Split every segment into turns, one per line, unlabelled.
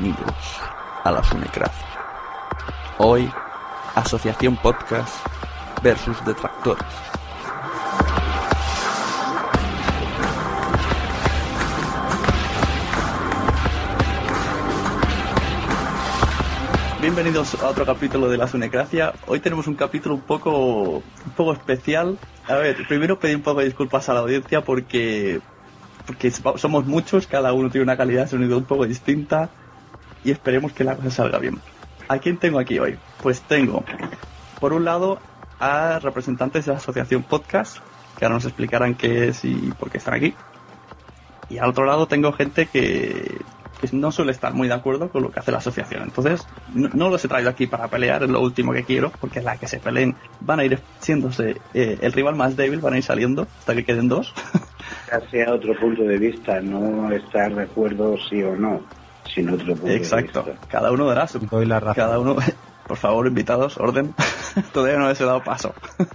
Bienvenidos a la Sunecracia. Hoy, Asociación Podcast versus Detractores. Bienvenidos a otro capítulo de la Sunecracia. Hoy tenemos un capítulo un poco, un poco especial. A ver, primero pedir un poco de disculpas a la audiencia porque, porque somos muchos, cada uno tiene una calidad de sonido un poco distinta y esperemos que la cosa salga bien. ¿A quién tengo aquí hoy? Pues tengo, por un lado, a representantes de la asociación Podcast, que ahora nos explicarán qué es y por qué están aquí. Y al otro lado tengo gente que, no suele estar muy de acuerdo con lo que hace la asociación. Entonces, no, los he traído aquí para pelear, es lo último que quiero, porque la que se peleen van a ir siéndose eh, el rival más débil, van a ir saliendo hasta que queden dos.
Hacia otro punto de vista, no estar de acuerdo sí o no, sino otro punto
Exacto,
de vista.
cada uno dará su...
Doy la razón.
Cada uno... Por favor, invitados, orden. Todavía no les he dado paso.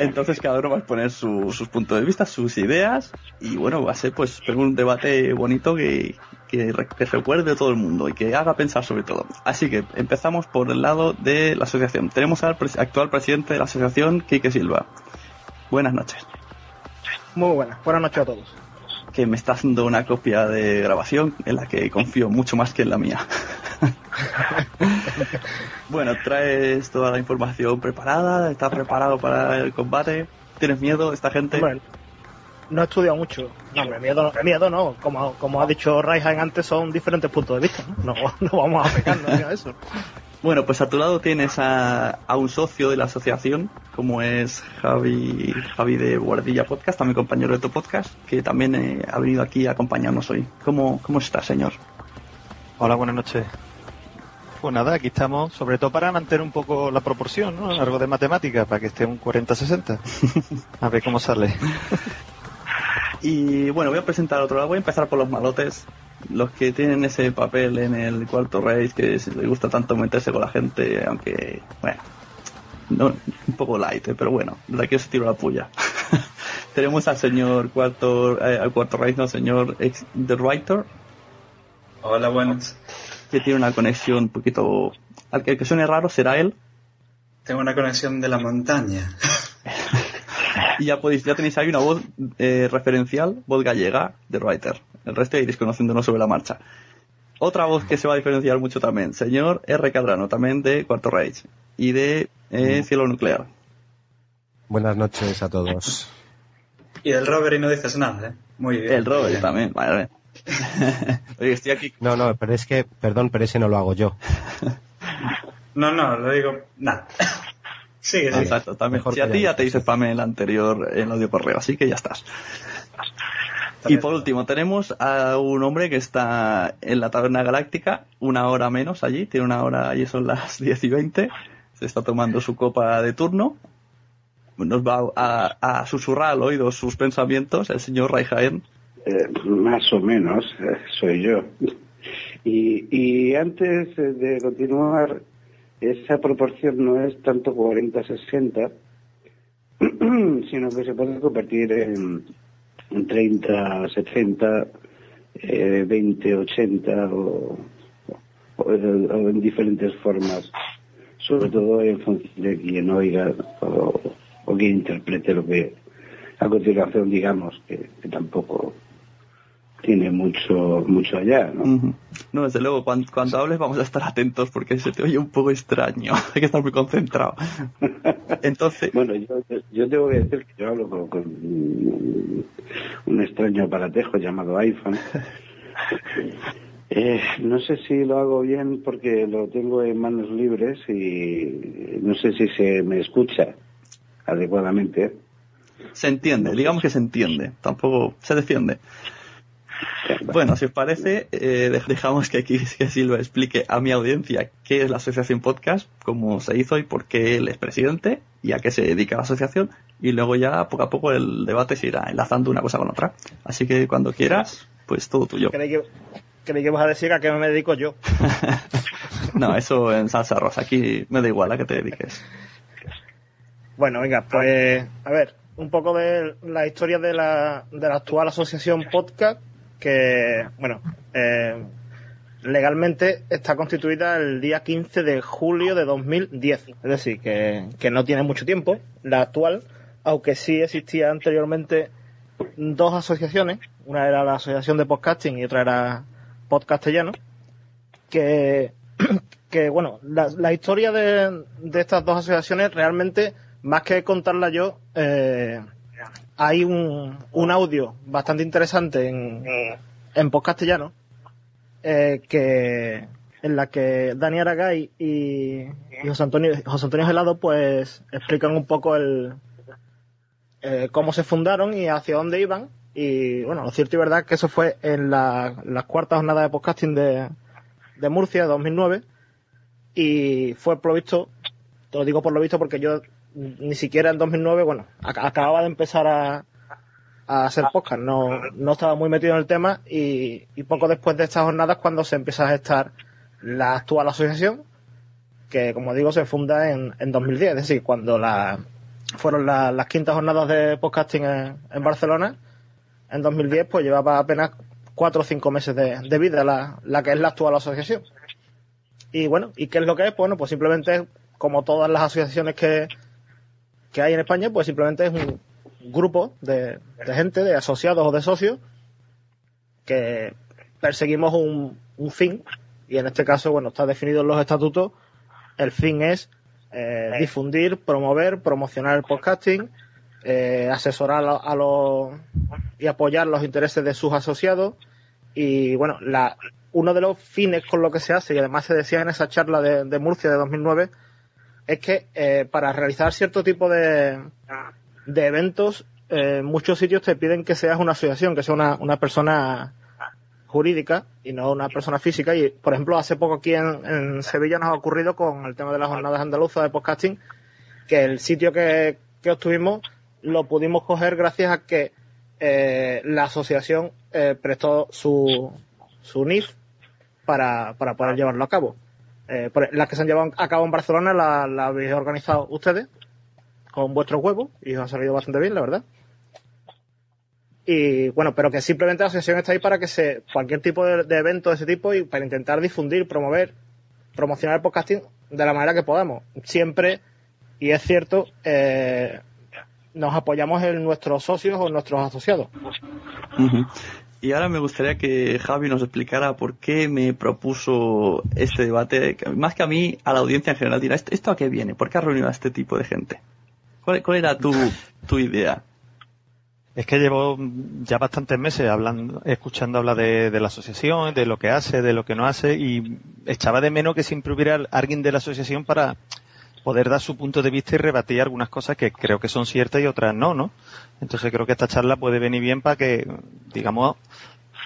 Entonces cada uno va a exponer su- sus puntos de vista, sus ideas y bueno, va a ser pues un debate bonito que, que, re- que recuerde a todo el mundo y que haga pensar sobre todo. Así que empezamos por el lado de la asociación. Tenemos al actual presidente de la asociación, Quique Silva. Buenas noches.
Muy buenas, buenas noches a todos.
Que me está haciendo una copia de grabación en la que confío mucho más que en la mía. bueno, traes toda la información preparada, estás preparado para el combate, tienes miedo, esta gente.
Hombre, no he estudiado mucho. No, hombre, miedo, miedo no. Como, como ha dicho Raihan antes, son diferentes puntos de vista. No, no, no vamos a pegar a eso.
Bueno, pues a tu lado tienes a, a un socio de la asociación, como es Javi, Javi de Guardilla Podcast, también compañero de tu podcast, que también eh, ha venido aquí a acompañarnos hoy. ¿Cómo, cómo está, señor?
Hola, buenas noches. Pues nada, aquí estamos, sobre todo para mantener un poco la proporción, ¿no? Algo de matemática, para que esté un 40-60. A ver cómo sale.
Y bueno, voy a presentar otro lado. Voy a empezar por los malotes. Los que tienen ese papel en el cuarto race que les gusta tanto meterse con la gente, aunque, bueno, no, un poco light, eh, pero bueno, de aquí os tiro la puya. Tenemos al señor cuarto, eh, al cuarto race, no, señor ex, The Writer,
Hola, buenas.
que tiene una conexión un poquito. Al que, que suene raro será él.
Tengo una conexión de la montaña.
Y ya podéis, ya tenéis ahí una voz eh, referencial, voz gallega de Writer. El resto iréis conociéndonos sobre la marcha. Otra voz que se va a diferenciar mucho también, señor R. Cadrano, también de Cuarto Rage y de eh, Cielo Nuclear.
Buenas noches a todos.
Y del Robert y no dices nada, ¿eh? Muy bien.
El Robert
Bien.
también, vale. Oye, estoy aquí.
No, no, pero es que, perdón, pero ese no lo hago yo.
No, no, lo digo. Nada. Sigue, sigue.
Exacto, también.
Mejor
Si a ti ya te hice
sí.
spam en el anterior, en el audio correo, así que ya estás. Y por último, tenemos a un hombre que está en la taberna galáctica, una hora menos allí, tiene una hora, allí son las 10 y 20, se está tomando su copa de turno, nos va a, a susurrar al oído sus pensamientos el señor Raijaen.
Eh, más o menos, eh, soy yo. Y, y antes de continuar, esa proporción no es tanto 40-60, sino que se puede convertir en, en 30-70, eh, 20-80 o, o, o en diferentes formas, sobre todo en función de quien oiga o, o quien interprete lo que a continuación digamos, que, que tampoco tiene mucho mucho allá, ¿no?
No, desde luego, cuando, cuando hables vamos a estar atentos porque se te oye un poco extraño, hay que estar muy concentrado. Entonces,
Bueno, yo, yo tengo que decir que yo hablo con, un extraño aparatejo llamado iPhone. Eh, no sé si lo hago bien porque lo tengo en manos libres y no sé si se me escucha adecuadamente.
se entiende, digamos que se entiende, tampoco se defiende. Bueno, si os parece, eh, dej- dejamos que aquí que Silva explique a mi audiencia qué es la Asociación Podcast, cómo se hizo y por qué él es presidente y a qué se dedica la asociación. Y luego ya poco a poco el debate se irá enlazando una cosa con otra. Así que cuando quieras, pues todo tuyo.
Creí que, creí que vas a decir a qué me dedico yo.
No, eso en salsa rosa. Aquí me da igual a qué te dediques.
Bueno, venga, pues a ver, un poco de la historia de la, de la actual asociación podcast, que, bueno, eh, legalmente está constituida el día 15 de julio de 2010, es decir, que, que no tiene mucho tiempo, la actual, aunque sí existía anteriormente dos asociaciones, una era la Asociación de Podcasting y otra era Podcastellano, que, que bueno, la, historia de, de estas dos asociaciones realmente, más que contarla yo, eh, hay un, audio bastante interesante en, en Podcastellano, eh, que en la que Dani Aragay y, y José Antonio José Antonio Gelado pues explican un poco el eh, cómo se fundaron y hacia dónde iban. Y bueno lo cierto y verdad que eso fue en la, las cuartas jornadas de podcasting de, de Murcia de 2009 y fue por lo te lo digo por lo visto porque yo ni siquiera en 2009 bueno ac- acababa de empezar a hacer podcast, no, no estaba muy metido en el tema y, poco después de estas jornadas cuando se empieza a gestar la actual asociación, que como digo se funda en, en 2010, es decir, cuando la, fueron la- las quintas jornadas de podcasting en, Barcelona, en 2010 pues llevaba apenas cuatro o cinco meses de, de vida la, la que es la actual asociación. Y bueno, ¿y qué es lo que es? Bueno, pues simplemente como todas las asociaciones que, que hay en España, pues simplemente es un grupo de, gente, de asociados o de socios, que perseguimos un, fin, y en este caso, bueno, está definido en los estatutos, el fin es eh, difundir, promover, promocionar el podcasting, eh, asesorar a, a los y apoyar los intereses de sus asociados. Y bueno, la, uno de los fines con lo que se hace y además se decía en esa charla de, de Murcia de 2009 es que eh, para realizar cierto tipo de, de eventos eh, muchos sitios te piden que seas una asociación, que sea una, una persona jurídica y no una persona física. Y, por ejemplo, hace poco aquí en, Sevilla nos ha ocurrido con el tema de las jornadas andaluzas de podcasting, que el sitio que, que obtuvimos lo pudimos coger gracias a que eh, la asociación prestó su, su NIF para, para poder llevarlo a cabo. Eh, las que se han llevado a cabo en Barcelona la, la habéis organizado ustedes con vuestros huevos y os ha salido bastante bien, la verdad. Y bueno, pero que simplemente la asociación está ahí para que se cualquier tipo de, evento de ese tipo y para intentar difundir, promover, promocionar el podcasting de la manera que podamos. Siempre, y es cierto, eh, nos apoyamos en nuestros socios o nuestros asociados.
Y ahora me gustaría que Javi nos explicara por qué me propuso este debate, más que a mí, a la audiencia en general dirá, ¿esto, a qué viene? ¿Por qué ha reunido a este tipo de gente? ¿Cuál, cuál era tu, tu idea?
Es que llevo ya bastantes meses hablando, escuchando hablar de, de la asociación, de lo que hace, de lo que no hace, y echaba de menos que siempre hubiera alguien de la asociación para, poder dar su punto de vista y rebatir algunas cosas que creo que son ciertas y otras no, ¿no? Entonces creo que esta charla puede venir bien para que, digamos,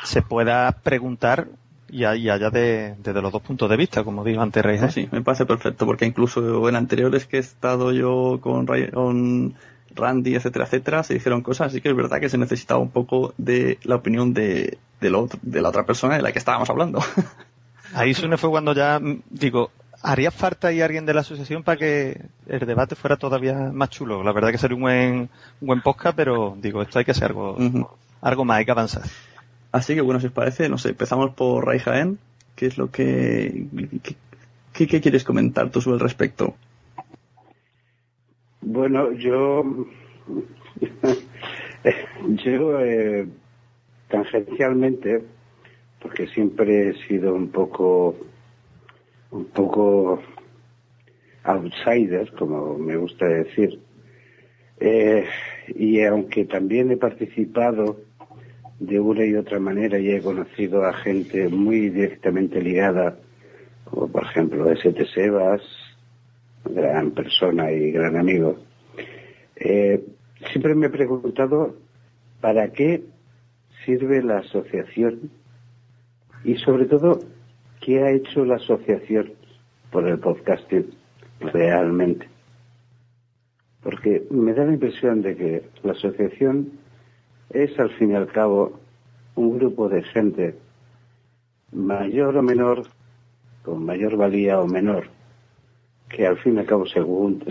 se pueda preguntar y, haya de, desde los dos puntos de vista, como dijo antes Rey.
¿eh? Sí, me parece perfecto, porque incluso en anteriores que he estado yo con, con Randy, etcétera, etcétera, se dijeron cosas, así que es verdad que se necesitaba un poco de la opinión de, de, de la otra persona de la que estábamos hablando.
Ahí Sune fue cuando ya, digo, haría falta ahí alguien de la asociación para que el debate fuera todavía más chulo. La verdad que sería un buen, un buen podcast, pero digo, esto hay que hacer algo, algo más, hay que avanzar.
Así que bueno, si os parece, no sé, empezamos por Ray Jaén. ¿Qué es lo que, qué, qué quieres comentar tú sobre el respecto?
Bueno, yo, yo eh, tangencialmente, porque siempre he sido un poco, un poco outsider, como me gusta decir, eh, y aunque también he participado de una y otra manera y he conocido a gente muy directamente ligada, como por ejemplo S.T. Sebas, gran persona y gran amigo. Eh, siempre me he preguntado para qué sirve la asociación y sobre todo qué ha hecho la asociación por el podcasting realmente. Porque me da la impresión de que la asociación es al fin y al cabo un grupo de gente mayor o menor, con mayor valía o menor, que al fin y al cabo se,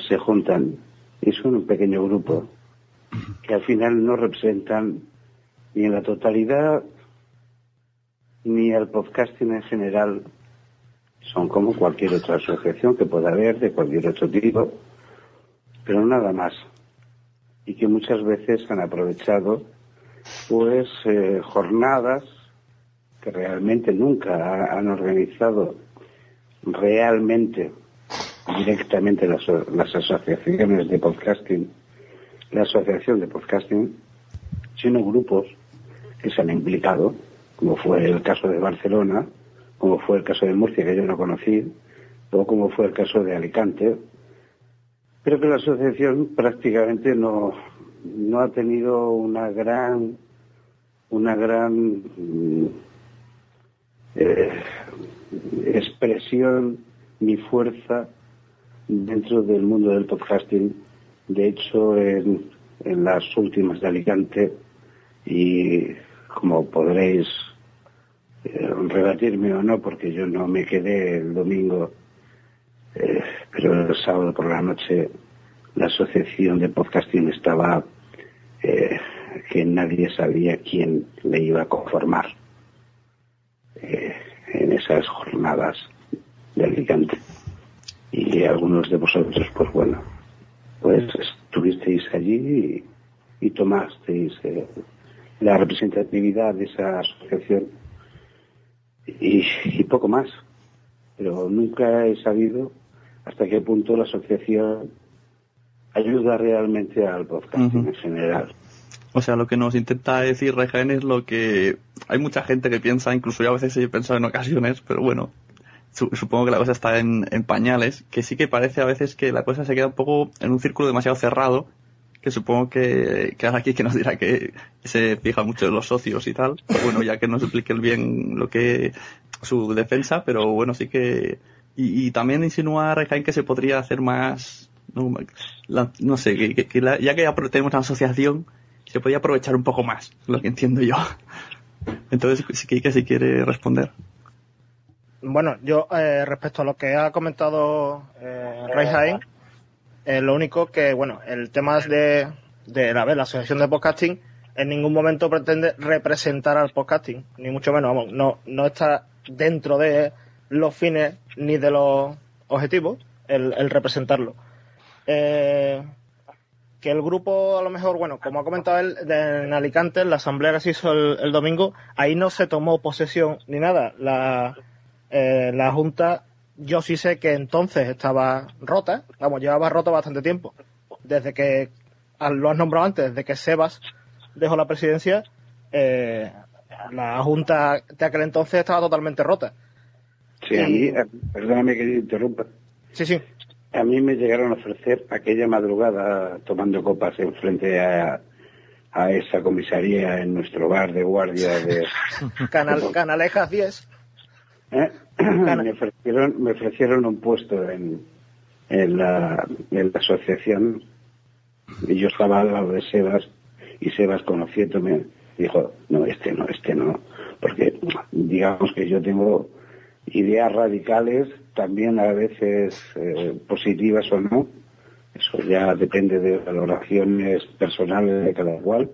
se juntan y son un pequeño grupo que al final no representan ni en la totalidad ni al podcasting en general. Son como cualquier otra asociación que pueda haber de cualquier otro tipo, pero nada más. Y que muchas veces han aprovechado pues eh, jornadas que realmente nunca han organizado realmente directamente las, las asociaciones de podcasting, la asociación de podcasting, sino grupos que se han implicado, como fue el caso de Barcelona, como fue el caso de Murcia, que yo no conocí, o como fue el caso de Alicante, pero que la asociación prácticamente no, no ha tenido una gran una gran mm, eh, expresión ni fuerza dentro del mundo del podcasting. De hecho, en, las últimas de Alicante, y como podréis eh, rebatirme o no, porque yo no me quedé el domingo, eh, pero el sábado por la noche la asociación de podcasting estaba que nadie sabía quién le iba a conformar eh, en esas jornadas de Alicante. Y algunos de vosotros, pues bueno, pues estuvisteis allí y, tomasteis eh, la representatividad de esa asociación y, poco más. Pero nunca he sabido hasta qué punto la asociación ayuda realmente al podcasting en general.
O sea, lo que nos intenta decir Rejaen es lo que hay mucha gente que piensa, incluso yo a veces he pensado en ocasiones, pero bueno, supongo que la cosa está en, pañales, que sí que parece a veces que la cosa se queda un poco en un círculo demasiado cerrado, que supongo que, que ahora aquí que nos dirá que se fija mucho en los socios y tal, bueno, ya que nos explique bien lo que su defensa, pero bueno, sí que y, también insinúa Rejaen que se podría hacer más no, sé, que, ya que ya tenemos una asociación se podía aprovechar un poco más, lo que entiendo yo. Entonces, Kike si quiere responder.
Bueno, yo eh, respecto a lo que ha comentado eh, eh, lo único que, bueno, el tema de, la, asociación de podcasting en ningún momento pretende representar al podcasting, ni mucho menos, vamos, no, está dentro de los fines ni de los objetivos el, representarlo. Eh, que el grupo, a lo mejor, bueno, como ha comentado él, en Alicante, la asamblea que se hizo el, domingo, ahí no se tomó posesión ni nada. La, eh, la Junta, yo sí sé que entonces estaba rota, vamos, llevaba rota bastante tiempo. Desde que, lo has nombrado antes, desde que Sebas dejó la presidencia, eh, la Junta de aquel entonces estaba totalmente rota.
Sí, eh, perdóname que interrumpa.
Sí, sí.
a mí me llegaron a ofrecer aquella madrugada tomando copas en frente a, a esa comisaría en nuestro bar de guardia de
Canal, Canalejas 10.
¿Eh? me ofrecieron me ofrecieron un puesto en, en, la, en la asociación y yo estaba al lado de Sebas y Sebas conociéndome dijo no este no este no porque digamos que yo tengo ideas radicales también a veces eh, positivas o no eso ya depende de valoraciones personales de cada cual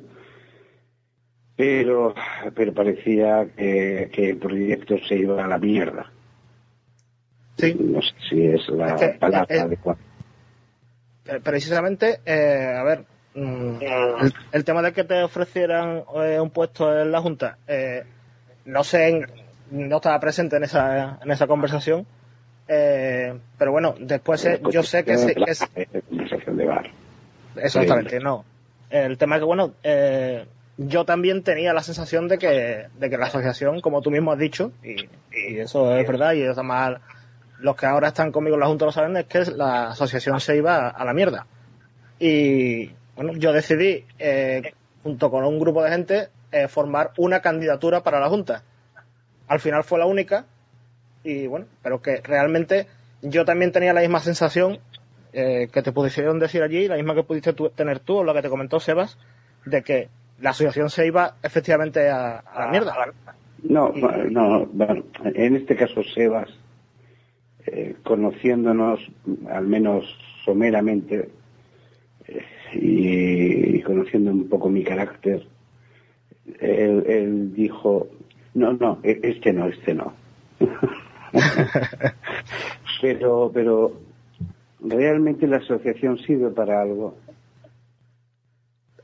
pero pero parecía que, que el proyecto se iba a la mierda.
Sí.
no sé si es la
Es que,
palabra
eh,
adecuada.
Eh, precisamente, eh, a ver, mm, el, el tema de que te ofrecieran eh, un puesto en la Junta, eh, no sé, no estaba presente en esa, en esa conversación, eh, pero bueno, después eh, yo sé que, se- que
Eh, conversación de bar.
Exactamente, no. El tema es que, bueno, eh, yo también tenía la sensación de que, de que la asociación, como tú mismo has dicho, y, eso es verdad, y además los que ahora están conmigo en la Junta lo saben, es que la asociación se iba a la mierda. Y, bueno, yo decidí, eh, junto con un grupo de gente, eh, formar una candidatura para la Junta. Al final fue la única, y bueno, pero que realmente yo también tenía la misma sensación eh, que te pudieron decir allí, la misma que pudiste tener tú, o lo que te comentó Sebas, de que la asociación se iba efectivamente a, a la mierda.
No, no, bueno, en este caso Sebas, eh, conociéndonos al menos someramente eh, y, conociendo un poco mi carácter, él, él dijo, no, no, e- este no, este no. pero, pero realmente la asociación sirve para algo.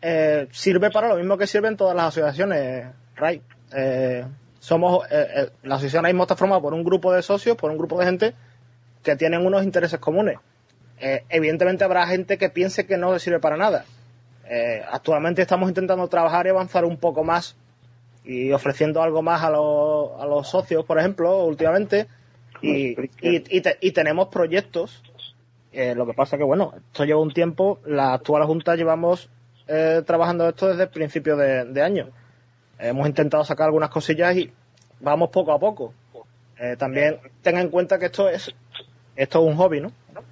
Eh, sirve para lo mismo que sirven todas las asociaciones, Ray. Eh, somos, eh, la asociación ahora mismo está formada por un grupo de socios, por un grupo de gente que tienen unos intereses comunes. Evidentemente habrá gente que piense que no le sirve para nada. Actualmente estamos intentando trabajar y avanzar un poco más y ofreciendo algo más a los, a los socios, por ejemplo, últimamente. Y, y, y te- y tenemos proyectos. Lo que pasa que, bueno, esto lleva un tiempo. La actual Junta llevamos eh, trabajando esto desde el principio de, de año. Hemos intentado sacar algunas cosillas y vamos poco a poco. Eh, también tenga en cuenta que esto es esto es un hobby, ¿no?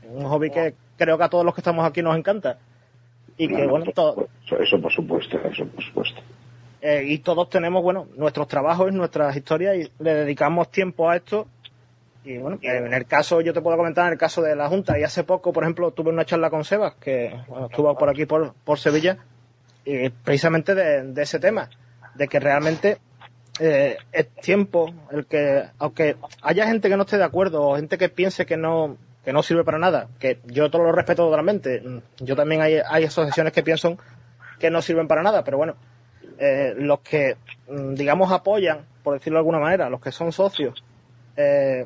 Un hobby que creo que a todos los que estamos aquí nos encanta. Y que,
No, no,
bueno,
por
to-
supuesto, eso por supuesto, eso por supuesto.
eh, y todos tenemos, bueno, nuestros trabajos, nuestras historias y le dedicamos tiempo a esto. Y bueno, en el caso, yo te puedo comentar, en el caso de la Junta, y hace poco, por ejemplo, tuve una charla con Sebas, que bueno, estuvo por aquí, por, por Sevilla, y precisamente de, de ese tema, de que realmente eh, es tiempo el que, aunque haya gente que no esté de acuerdo o gente que piense que no que no sirve para nada, que yo todo lo respeto totalmente, yo también hay, hay asociaciones que piensan que no sirven para nada, pero bueno, eh, los que, mm, digamos, apoyan, por decirlo de alguna manera, los que son socios, eh,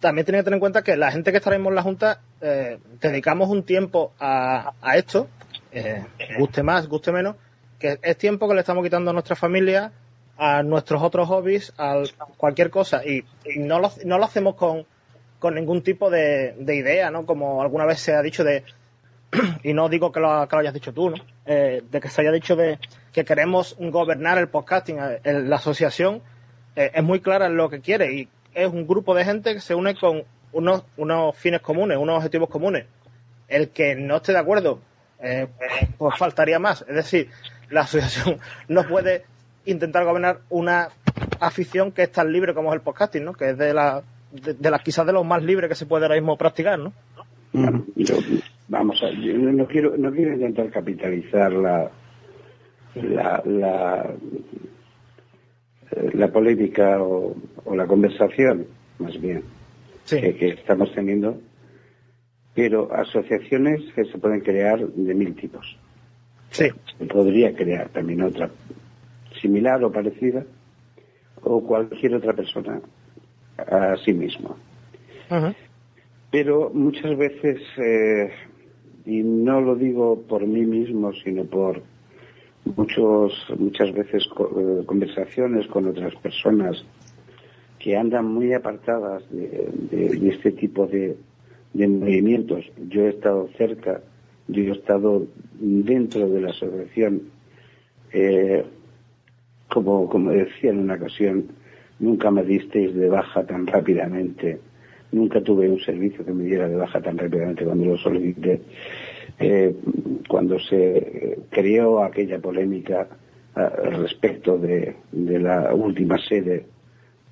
también tienen que tener en cuenta que la gente que estaremos en la Junta eh, dedicamos un tiempo a, a esto, eh, guste más, guste menos, que es tiempo que le estamos quitando a nuestra familia, a nuestros otros hobbies, a cualquier cosa, y, no, lo, no lo hacemos con, con ningún tipo de, de idea, ¿no? Como alguna vez se ha dicho de, y no digo que lo, que lo hayas dicho tú, ¿no? Eh, de que se haya dicho de que queremos gobernar el podcasting. El- la asociación es muy clara en lo que quiere y es un grupo de gente que se une con unos, unos fines comunes, unos objetivos comunes. El que no esté de acuerdo, eh, pues faltaría más. Es decir, la asociación no puede intentar gobernar una afición que es tan libre como es el podcasting, ¿no? Que es de la, de, de las quizás de los más libres que se puede ahora mismo practicar, ¿no?
Vamos a yo no quiero no quiero intentar capitalizar la la la polémica o, o la conversación más bien que, que estamos teniendo pero asociaciones que se pueden crear de mil tipos.
Sí.
Se podría crear también otra similar o parecida o cualquier otra persona a sí mismo. Pero muchas veces, eh, y no lo digo por mí mismo, sino por muchos, muchas veces eh, conversaciones con otras personas que andan muy apartadas de, este tipo de, de movimientos. Yo he estado cerca, yo he estado dentro de la asociación. Eh, como, como decía en una ocasión, nunca me disteis de baja tan rápidamente. Nunca tuve un servicio que me diera de baja tan rápidamente cuando lo solicité. Eh, cuando se creó aquella polémica ah, respecto de, de la última sede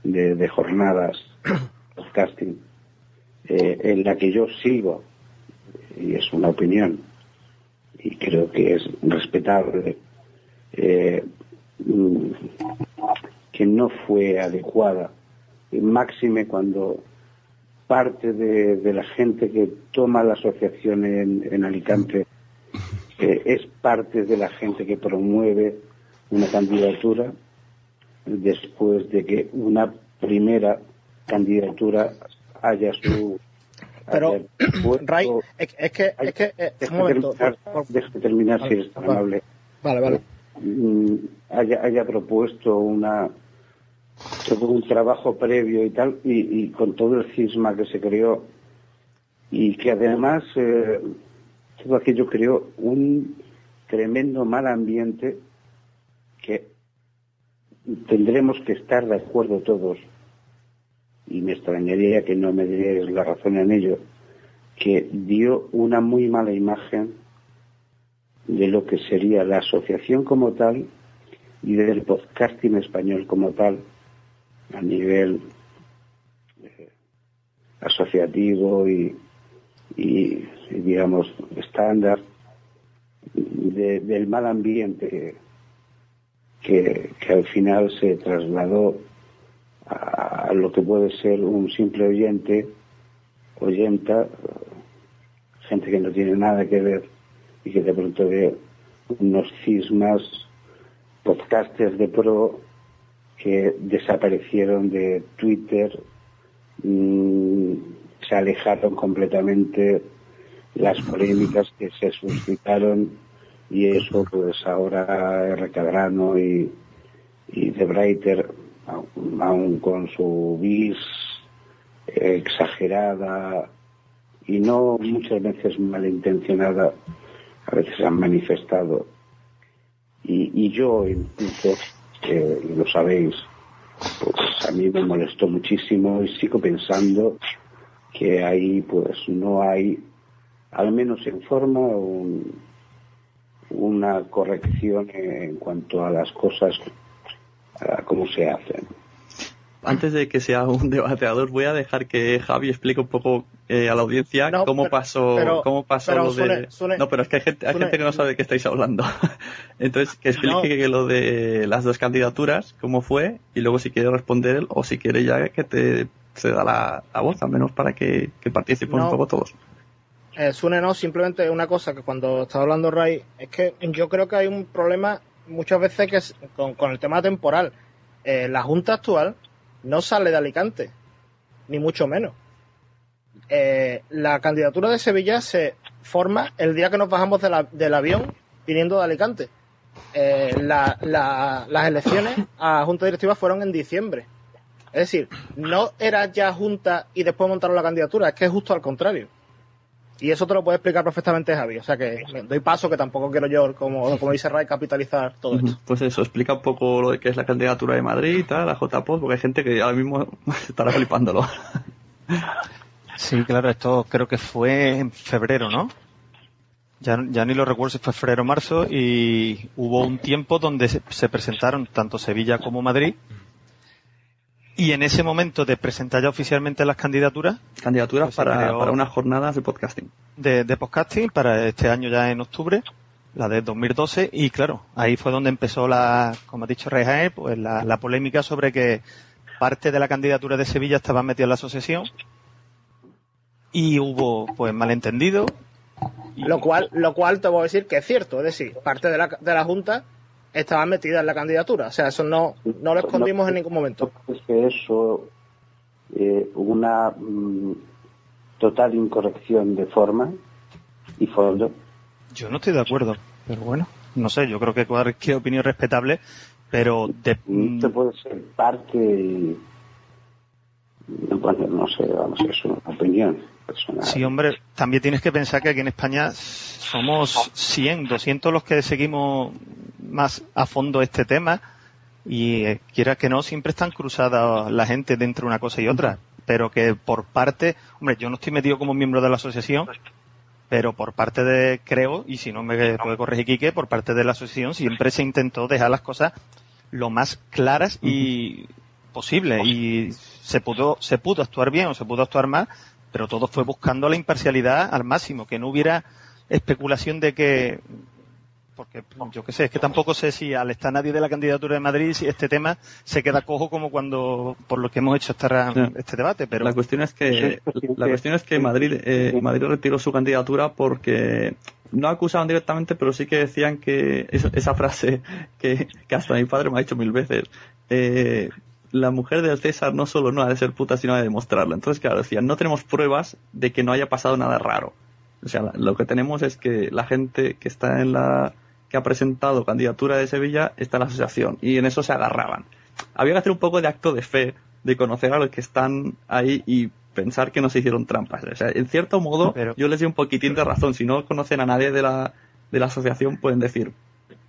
de, de jornadas podcasting eh, en la que yo sigo y es una opinión y creo que es respetable eh, mm, que no fue adecuada máxime cuando parte de, de la gente que toma la asociación en, en Alicante eh, es parte de la gente que promueve una candidatura después de que una primera candidatura haya su
Pero, Ray, es, es que, es que, eh,
Déjame
un momento.
terminar,
por-
terminar si
Vale,
tan
vale.
amable.
Vale, vale.
Mm, haya, haya propuesto una todo un trabajo previo y tal y, con todo el cisma que se creó. Y que además eh, todo aquello creó un tremendo mal ambiente que tendremos que estar de acuerdo todos. Y me extrañaría que no me dierais la razón en ello que dio una muy mala imagen de lo que sería la asociación como tal y del podcasting español como tal a nivel eh, asociativo y, digamos estándar de- del mal ambiente que, que al final se trasladó a, a lo que puede ser un simple oyente oyenta gente que no tiene nada que ver y que de pronto ve unos cismas podcasters de pro que desaparecieron de Twitter, mm, se alejaron completamente las polémicas que se suscitaron y eso pues ahora R. Cadrano y, y De Breiter, aun, con su vis exagerada y no muchas veces malintencionada, a veces han manifestado. Y, y yo incluso, lo sabéis, pues a mí me molestó muchísimo y sigo pensando que ahí pues no hay, al menos en forma, un- una corrección en cuanto a las cosas, a cómo se hacen.
Antes de que sea un debateador, voy a dejar que Javi explique un poco eh, a la audiencia
No,
cómo
pero-
pasó,
pero-
cómo pasó
pero
lo de. No, pero es que hay gente, hay gente que no sabe de qué estáis hablando. Entonces, que explique
No.
que lo de las dos candidaturas, cómo fue, y luego si quiere responder él, o si quiere ya que te se da la, la voz, al menos para que, que participen
No.
un poco todos.
Eh, Sune, no, simplemente una cosa que cuando estaba hablando Ray, es que yo creo que hay un problema muchas veces que es con, con el tema temporal. Eh, la Junta actual no sale de Alicante, ni mucho menos. Eh, la candidatura de Sevilla se forma el día que nos bajamos del avión viniendo de Alicante. Eh, la- la- las elecciones a Junta Directiva fueron en diciembre. Es decir, no era ya Junta y después montaron la candidatura, es que es justo al contrario. Y eso te lo puede explicar perfectamente Javi. O sea que doy paso que tampoco quiero yo, como, como dice Ray, capitalizar todo esto.
Pues eso, explica un poco lo de que es la candidatura de Madrid y tal, la JPOD, porque hay gente que ahora mismo estará flipándolo.
Sí, claro, esto creo que fue en febrero, ¿no? Ya, ya ni lo recuerdo si fue febrero o marzo y hubo un tiempo donde se, se presentaron tanto Sevilla como Madrid y en ese momento de presentar ya oficialmente las candidaturas
Candidaturas
Pues
para, unas jornadas de podcasting.
de, de podcasting para este año ya en octubre, la de 2012 y claro, ahí fue donde empezó la, como ha dicho Rey Jaén, pues la, la polémica sobre que parte de la candidatura de Sevilla estaba metida en la asociación y hubo pues malentendido y-
Lo cual, lo cual te voy a decir que es cierto. Es decir, parte de la, de la Junta estaba metida en la candidatura. O sea, eso no, no lo escondimos en ningún momento.
Es que eso, eh, una mm, total incorrección de forma y fondo.
yo no estoy de acuerdo, pero bueno, no sé, yo creo que cualquier opinión es respetable, pero de,
No te puede ser parte y. Bueno, no sé, vamos, es una opinión. Personal.
Sí, hombre, también tienes que pensar que aquí en España somos 100, 200 los que seguimos más a fondo este tema y eh, quiera que no, siempre están cruzadas la gente dentro de una cosa y otra, pero que por parte, hombre, yo no estoy metido como miembro de la asociación, pero por parte de, creo, y si no me puede corregir Quique, por parte de la asociación siempre se intentó dejar las cosas lo más claras y posible y se pudo, se pudo actuar bien o se pudo actuar mal, pero todo fue buscando la imparcialidad al máximo, que no hubiera especulación de que porque yo qué sé, es que tampoco sé si al estar nadie de la candidatura de Madrid, si este tema se queda cojo como cuando, por lo que hemos hecho esta, este debate, pero...
La cuestión es que, la cuestión es que Madrid, eh, Madrid retiró su candidatura porque no acusaban directamente, pero sí que decían que esa, esa frase que, que, hasta mi padre me ha dicho mil veces, eh, la mujer del César no solo no ha de ser puta, sino ha de demostrarlo. Entonces, claro, decían, no tenemos pruebas de que no haya pasado nada raro. O sea, lo que tenemos es que la gente que está en la que ha presentado candidatura de Sevilla está en la asociación y en eso se agarraban. Había que hacer un poco de acto de fe, de conocer a los que están ahí y pensar que no se hicieron trampas. O sea, en cierto modo,
Pero-
yo les doy un poquitín de razón. Si no conocen a nadie de la, de la asociación, pueden decir,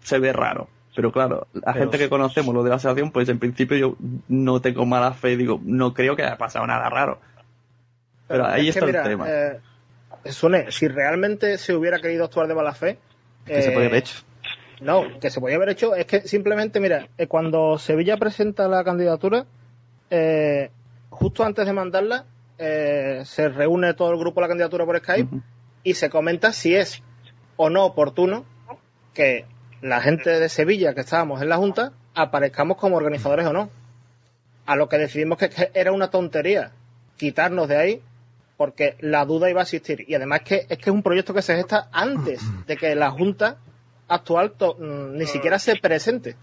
se ve raro. Pero claro, la
Pero
gente que conocemos lo de la asociación, pues en principio yo no tengo mala fe y digo, no creo que haya pasado nada raro. Pero ahí
es
está
mira,
el tema.
eh, Sune, si realmente se hubiera querido actuar de mala fe.
que se
eh,
podía haber hecho.
No, que se podía haber hecho es que simplemente, mira, eh, cuando Sevilla presenta la candidatura, eh, justo antes de mandarla, eh, se reúne todo el grupo de la candidatura por Skype y se comenta si es o no oportuno que la gente de Sevilla que estábamos en la Junta aparezcamos como organizadores o no. A lo que decidimos que, era una tontería quitarnos de ahí porque la duda iba a existir. Y además que es que es un proyecto que se gesta antes de que la Junta actual to- mm, ni siquiera se presente.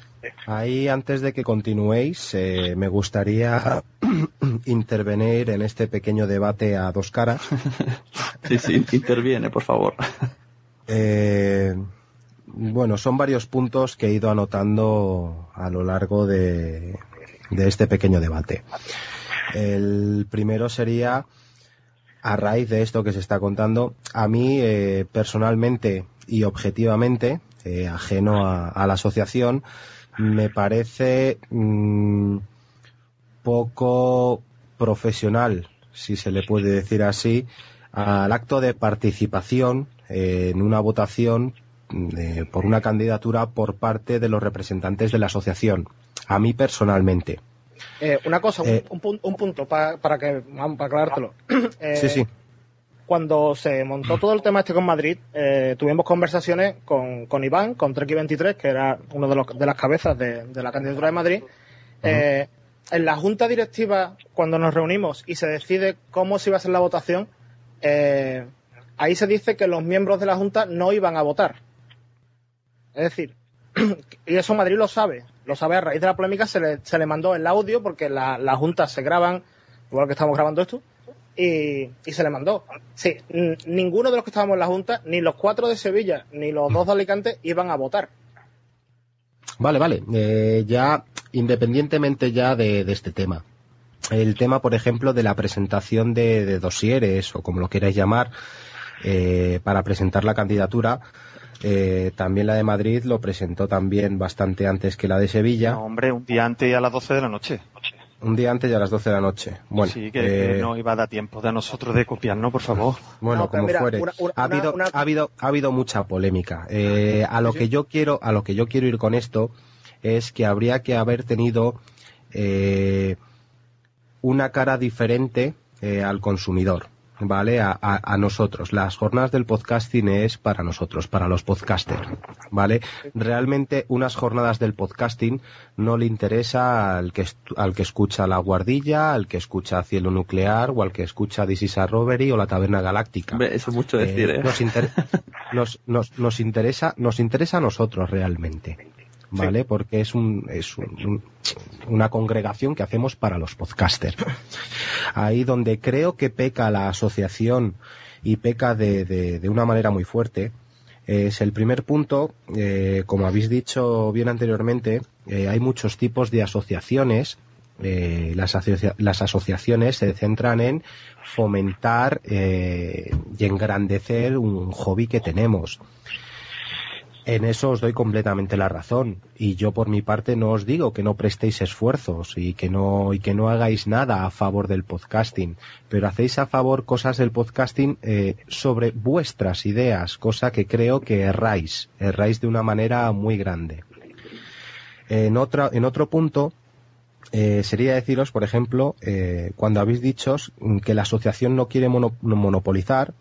Ahí, antes de que continuéis, eh, me gustaría intervenir en este pequeño debate a dos caras.
Sí, sí, interviene, por favor.
Eh, bueno, son varios puntos que he ido anotando a lo largo de, este pequeño debate. El primero sería, a raíz de esto que se está contando, a mí eh, personalmente y objetivamente, eh, ajeno a, a la asociación, me parece mm, poco profesional, si se le puede decir así, al acto de participación eh, en una votación por una candidatura por parte de los representantes de la asociación. A mí personalmente.
Eh, una cosa, un-
Eh.
un, un punto pa- para que para aclarártelo. Eh,
Sí, sí.
Cuando se montó todo el tema este con Madrid, tuvimos conversaciones con, con Iván, con Treki23, que era uno de, los, de las cabezas de, de la candidatura de Madrid. En la junta directiva, cuando nos reunimos y se decide cómo se iba a hacer la votación, ahí se dice que los miembros de la junta no iban a votar. Es decir, y eso Madrid lo sabe, lo sabe a raíz de la polémica, se le, se le mandó el audio porque la- las juntas se graban, igual que estamos grabando esto, y, y se le mandó. Sí, ninguno de los que estábamos en la junta, ni los cuatro de Sevilla, ni los dos de Alicante, iban a votar.
Vale, vale. Eh, ya, independientemente ya de, de este tema. El tema, por ejemplo, de la presentación de, de dosieres, o como lo queráis llamar, eh, para presentar la candidatura, eh, también la de Madrid lo presentó también bastante antes que la de Sevilla,
No, hombre, un día antes y a las 12 de la noche.
un día antes y a las 12 de la noche. Bueno,
sí, que, que
eh,
no iba a dar tiempo de a nosotros de copiarnos, por favor.
Bueno,
No,
como
mira,
fuere.
una- una-
ha, habido,
una-
ha, habido, ha habido mucha polémica. Eh, a lo que yo quiero, a lo que yo quiero ir con esto es que habría que haber tenido eh, una cara diferente eh, al consumidor. ¿Vale? A, a- a nosotros. Las jornadas del podcasting es para nosotros, para los podcasters. ¿Vale? Realmente unas jornadas del podcasting no le interesa al que, al que escucha La Guardilla, al que escucha Cielo Nuclear o al que escucha This is a Robbery o La Taberna Galáctica.
Eso es mucho decir,
Eh,
¿eh?
Nos, inter- nos, nos, nos interesa, nos interesa a nosotros realmente. ¿Vale? Porque es un, es un- un- una congregación que hacemos para los podcasters. Ahí donde creo que peca la asociación y peca de, de, una manera muy fuerte es el primer punto, eh, como habéis dicho bien anteriormente, eh, hay muchos tipos de asociaciones eh, las, las, asociaciones se centran en fomentar y engrandecer un hobby que tenemos. En eso os doy completamente la razón. Y yo por mi parte no os digo que no prestéis esfuerzos y que no, y que no hagáis nada a favor del podcasting. Pero hacéis a favor cosas del podcasting eh, sobre vuestras ideas, cosa que creo que erráis. Erráis de una manera muy grande. En, otra, en otro punto, eh, sería deciros, por ejemplo, eh, cuando habéis dicho que la asociación no quiere monopolizar,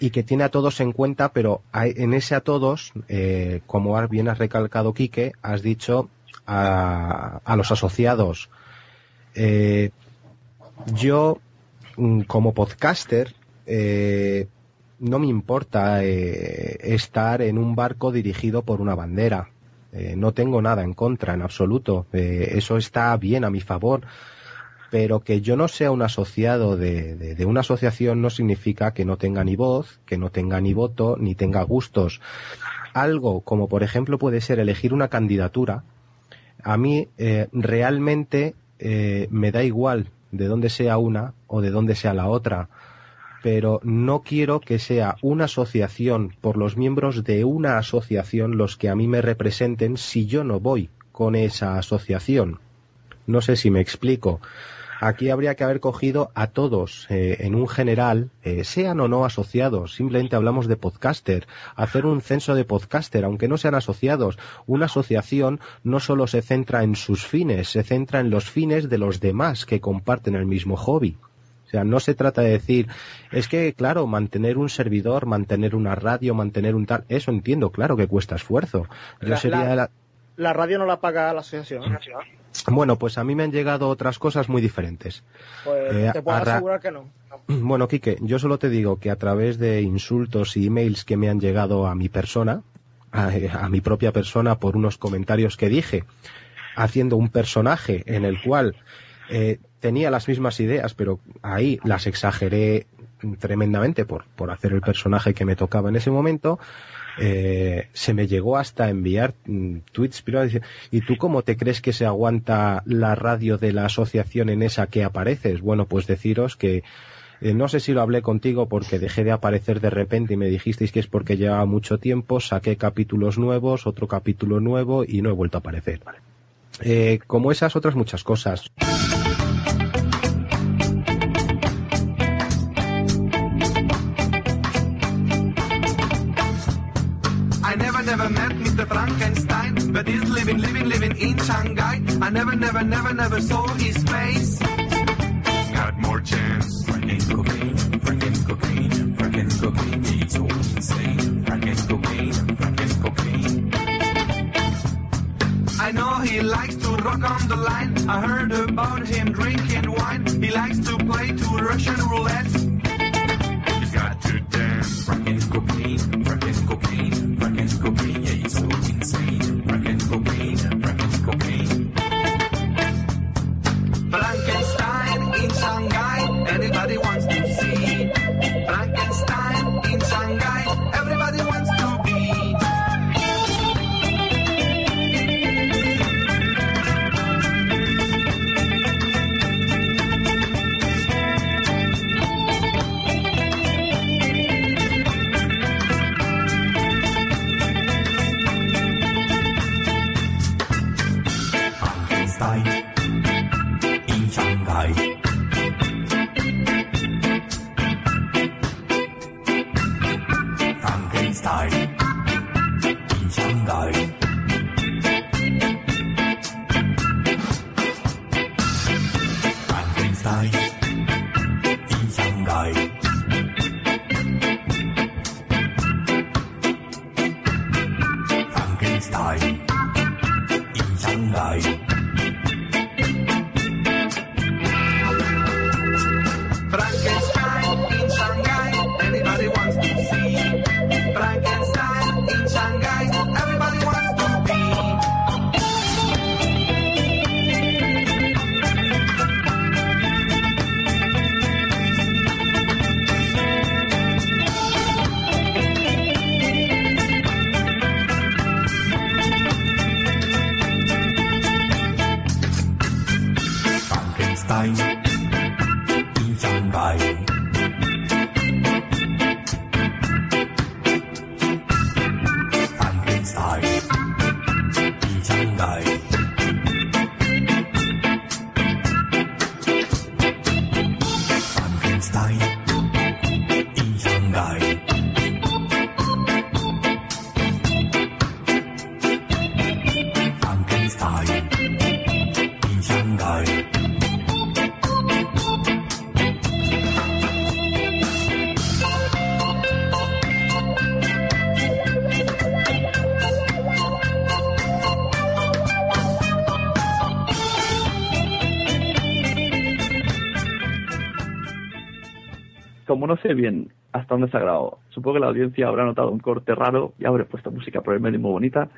y que tiene a todos en cuenta, pero en ese a todos, eh, como bien has recalcado Quique, has dicho a, los asociados. Eh, yo, mm, como podcaster, eh, no me importa estar en un barco dirigido por una bandera. no tengo nada en contra, en absoluto. eso está bien a mi favor pero que yo no sea un asociado de, una asociación no significa que no tenga ni voz, que no tenga ni voto, ni tenga gustos. Algo como por ejemplo puede ser elegir una candidatura, a mí eh, realmente eh, me da igual de dónde sea una o de dónde sea la otra, pero no quiero que sea una asociación por los miembros de una asociación los que a mí me representen si yo no voy con esa asociación. No sé si me explico. Aquí habría que haber cogido a todos eh, en un general, eh, sean o no asociados, simplemente hablamos de podcaster, hacer un censo de podcaster, aunque no sean asociados. Una asociación no solo se centra en sus fines, se centra en los fines de los demás que comparten el mismo hobby. O sea, no se trata de decir, es que, claro, mantener un servidor, mantener una radio, mantener un tal, eso entiendo, claro que cuesta esfuerzo. Yo sería
la, la radio no la paga la asociación.
Bueno, pues a mí me han llegado otras cosas muy diferentes.
Pues eh, te puedo asegurar que no.
Bueno, Quique, yo solo te digo que a través de insultos y emails que me han llegado a mi persona, a, mi propia persona por unos comentarios que dije, haciendo un personaje en el cual eh, tenía las mismas ideas, pero ahí las exageré tremendamente por, por hacer el personaje que me tocaba en ese momento, eh, se me llegó hasta enviar mm, tweets ¿y tú cómo te crees que se aguanta la radio de la asociación en esa que apareces? Bueno, pues deciros que eh, no sé si lo hablé contigo porque dejé de aparecer de repente y me dijisteis que es porque llevaba mucho tiempo, saqué capítulos nuevos, otro capítulo nuevo y no he vuelto a aparecer. Eh, como esas otras muchas cosas. Shanghai. I never, never, never, never saw his face. Got more chance. Franken cocaine, franken cocaine, franken cocaine, it's all insane. Franken cocaine, franken cocaine. I know he likes to rock on the line. I heard about him drinking wine. He likes to play to Russian roulette. He's got to dance. Franken cocaine, franken cocaine,
como no sé bien hasta dónde se ha grabado, supongo que la audiencia habrá notado un corte raro y habré puesto música por el medio muy bonita.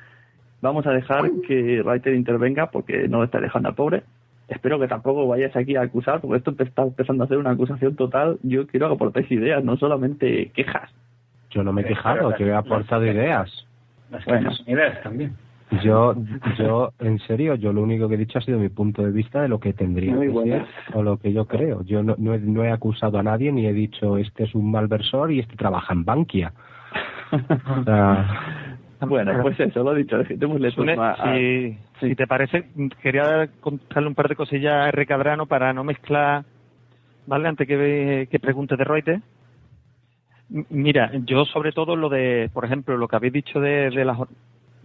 Vamos a dejar que Writer intervenga porque no está dejando al pobre. Espero que tampoco vayáis aquí a acusar, porque esto está empezando a ser una acusación total. Yo quiero que aportéis ideas, no solamente quejas.
Yo no me he quejado, yo he aportado ideas.
Las
bueno.
ideas también.
Yo, yo, en serio, yo lo único que he dicho ha sido mi punto de vista de lo que tendría
Muy
que
buenas.
ser o lo que yo creo. Yo no, no, he, no he acusado a nadie ni he dicho este es un malversor y este trabaja en Bankia. O sea,
Bueno, pues eso, lo he dicho, démosle
Sune,
turno a- a-
si, si te parece, quería contarle un par de cosillas a R. Cadrano para no mezclar, ¿vale? Antes que, que pregunte de Reuters. Mira, yo sobre todo lo de, por ejemplo, lo que habéis dicho de, de las...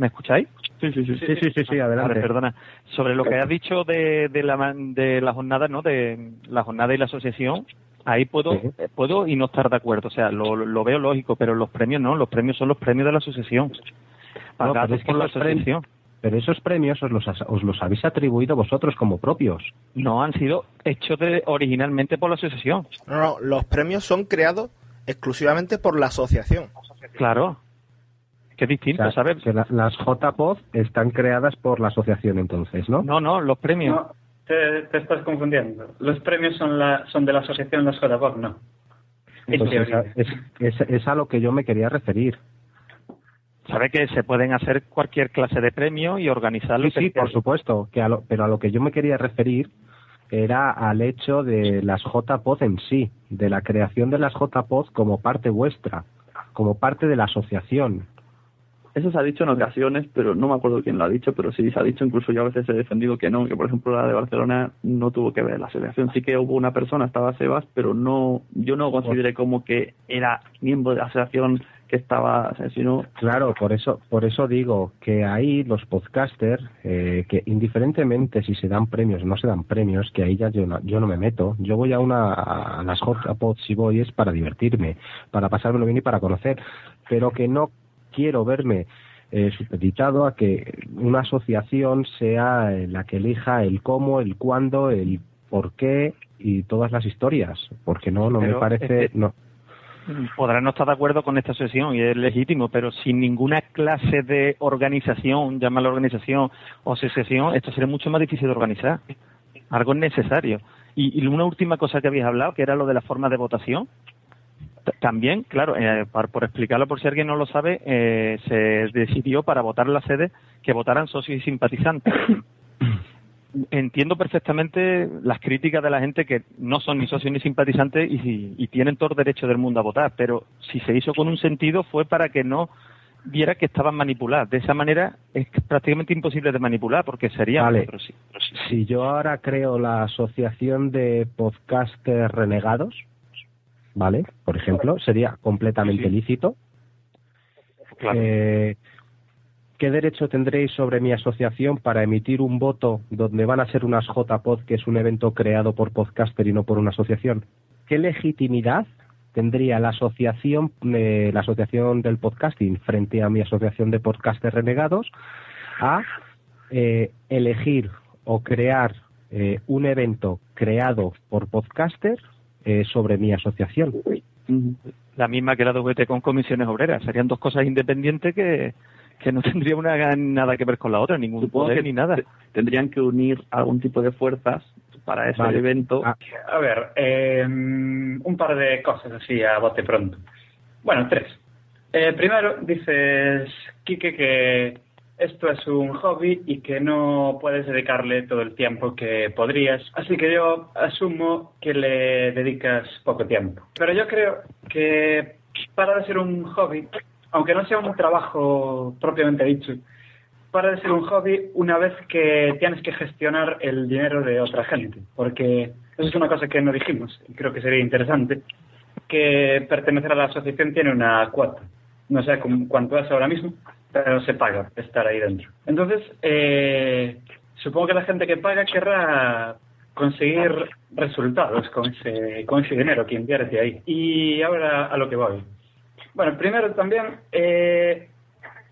¿Me escucháis?
Sí, sí, sí.
sí, sí, sí, sí, adelante.
Vale, perdona. Sobre lo que has dicho de, de, la, de la jornada, ¿no? De la jornada y la asociación, ahí puedo
Sí.
eh, puedo y no estar de acuerdo. O sea, lo, lo veo lógico, pero los premios no. Los premios son los premios de la asociación.
No,
Pagados
pero es que
por la asociación.
pero esos premios os los, os los habéis atribuido vosotros como propios.
No han sido hechos de, originalmente por la asociación.
No, no, los premios son creados exclusivamente por la asociación.
Claro. Que es
O
distinto,
sea,
¿sabes?
que la- las JPOD están creadas por la asociación entonces, ¿no?
No, no, los premios.
No, te, te estás confundiendo. Los premios son la son de la asociación Las JPOC, no. En
Entonces, es, es- es a lo que yo me quería referir.
Sabe que se pueden hacer cualquier clase de premio y organizarlo.
Sí, sí, por supuesto, que a lo- pero a lo que yo me quería referir era al hecho de las JPOD en sí, de la creación de las JPOD como parte vuestra, como parte de la asociación.
Eso se ha dicho en ocasiones, pero no me acuerdo quién lo ha dicho, pero sí se ha dicho, incluso yo a veces he defendido que no, que por ejemplo la de Barcelona no tuvo que ver la asociación. Sí que hubo una persona, estaba Sebas, pero no, yo no consideré como que era miembro de la asociación que estaba, sino
Claro, por eso, por eso digo que ahí los podcasters, eh, que indiferentemente si se dan premios o no se dan premios, que ahí ya yo no, yo no me meto. Yo voy a una a las JPOD si voy es para divertirme, para pasármelo bien y para conocer, pero que no quiero verme eh, supeditado a que una asociación sea eh, la que elija el cómo, el cuándo, el por qué y todas las historias, porque no, no me parece,
es que-
no.
podrán no estar de acuerdo con esta sesión y es legítimo, pero sin ninguna clase de organización, llámala organización o asociación, esto sería mucho más difícil de organizar. Algo necesario. Y, y una última cosa que habéis hablado, que era lo de la forma de votación. También, claro, eh, por explicarlo por si alguien no lo sabe, eh, se decidió para votar en la sede que votaran socios y simpatizantes. Entiendo perfectamente las críticas de la gente que no son ni socios ni simpatizantes y, y tienen todo el derecho del mundo a votar, pero si se hizo con un sentido fue para que no viera que estaban manipuladas. De esa manera es prácticamente imposible de manipular porque sería...
Vale.
pero sí, pero sí.
Si yo ahora creo la asociación de podcasters renegados, ¿vale? Por ejemplo, sería completamente lícito.
Claro.
Eh, ¿Qué derecho tendréis sobre mi asociación para emitir un voto donde van a ser unas JPod, que es un evento creado por podcaster y no por una asociación? ¿Qué legitimidad tendría la asociación, eh, la asociación del podcasting frente a mi asociación de podcasters renegados a eh, elegir o crear eh, un evento creado por podcaster eh, sobre mi asociación?
La misma que la WT con comisiones obreras. Serían dos cosas independientes que, que no tendrían una, nada que ver con la otra, ningún
Supongo
poder
que
ni nada.
te- tendrían que unir algún tipo de fuerzas para ese
Vale.
evento.
Ah,
A ver, eh, un par de cosas así a bote pronto. Bueno, tres. Eh, primero, dices, Quique, que esto es un hobby y que no puedes dedicarle todo el tiempo que podrías. Así que yo asumo que le dedicas poco tiempo. Pero yo creo que para de ser un hobby, aunque no sea un trabajo propiamente dicho, para de ser un hobby una vez que tienes que gestionar el dinero de otra gente. Porque eso es una cosa que no dijimos y creo que sería interesante, que pertenecer a la asociación tiene una cuota. No sé cuánto es ahora mismo, pero se paga estar ahí dentro. Entonces, eh, supongo que la gente que paga querrá conseguir resultados con ese, con ese dinero que invierte ahí. Y ahora a lo que voy. Bueno, primero también, eh,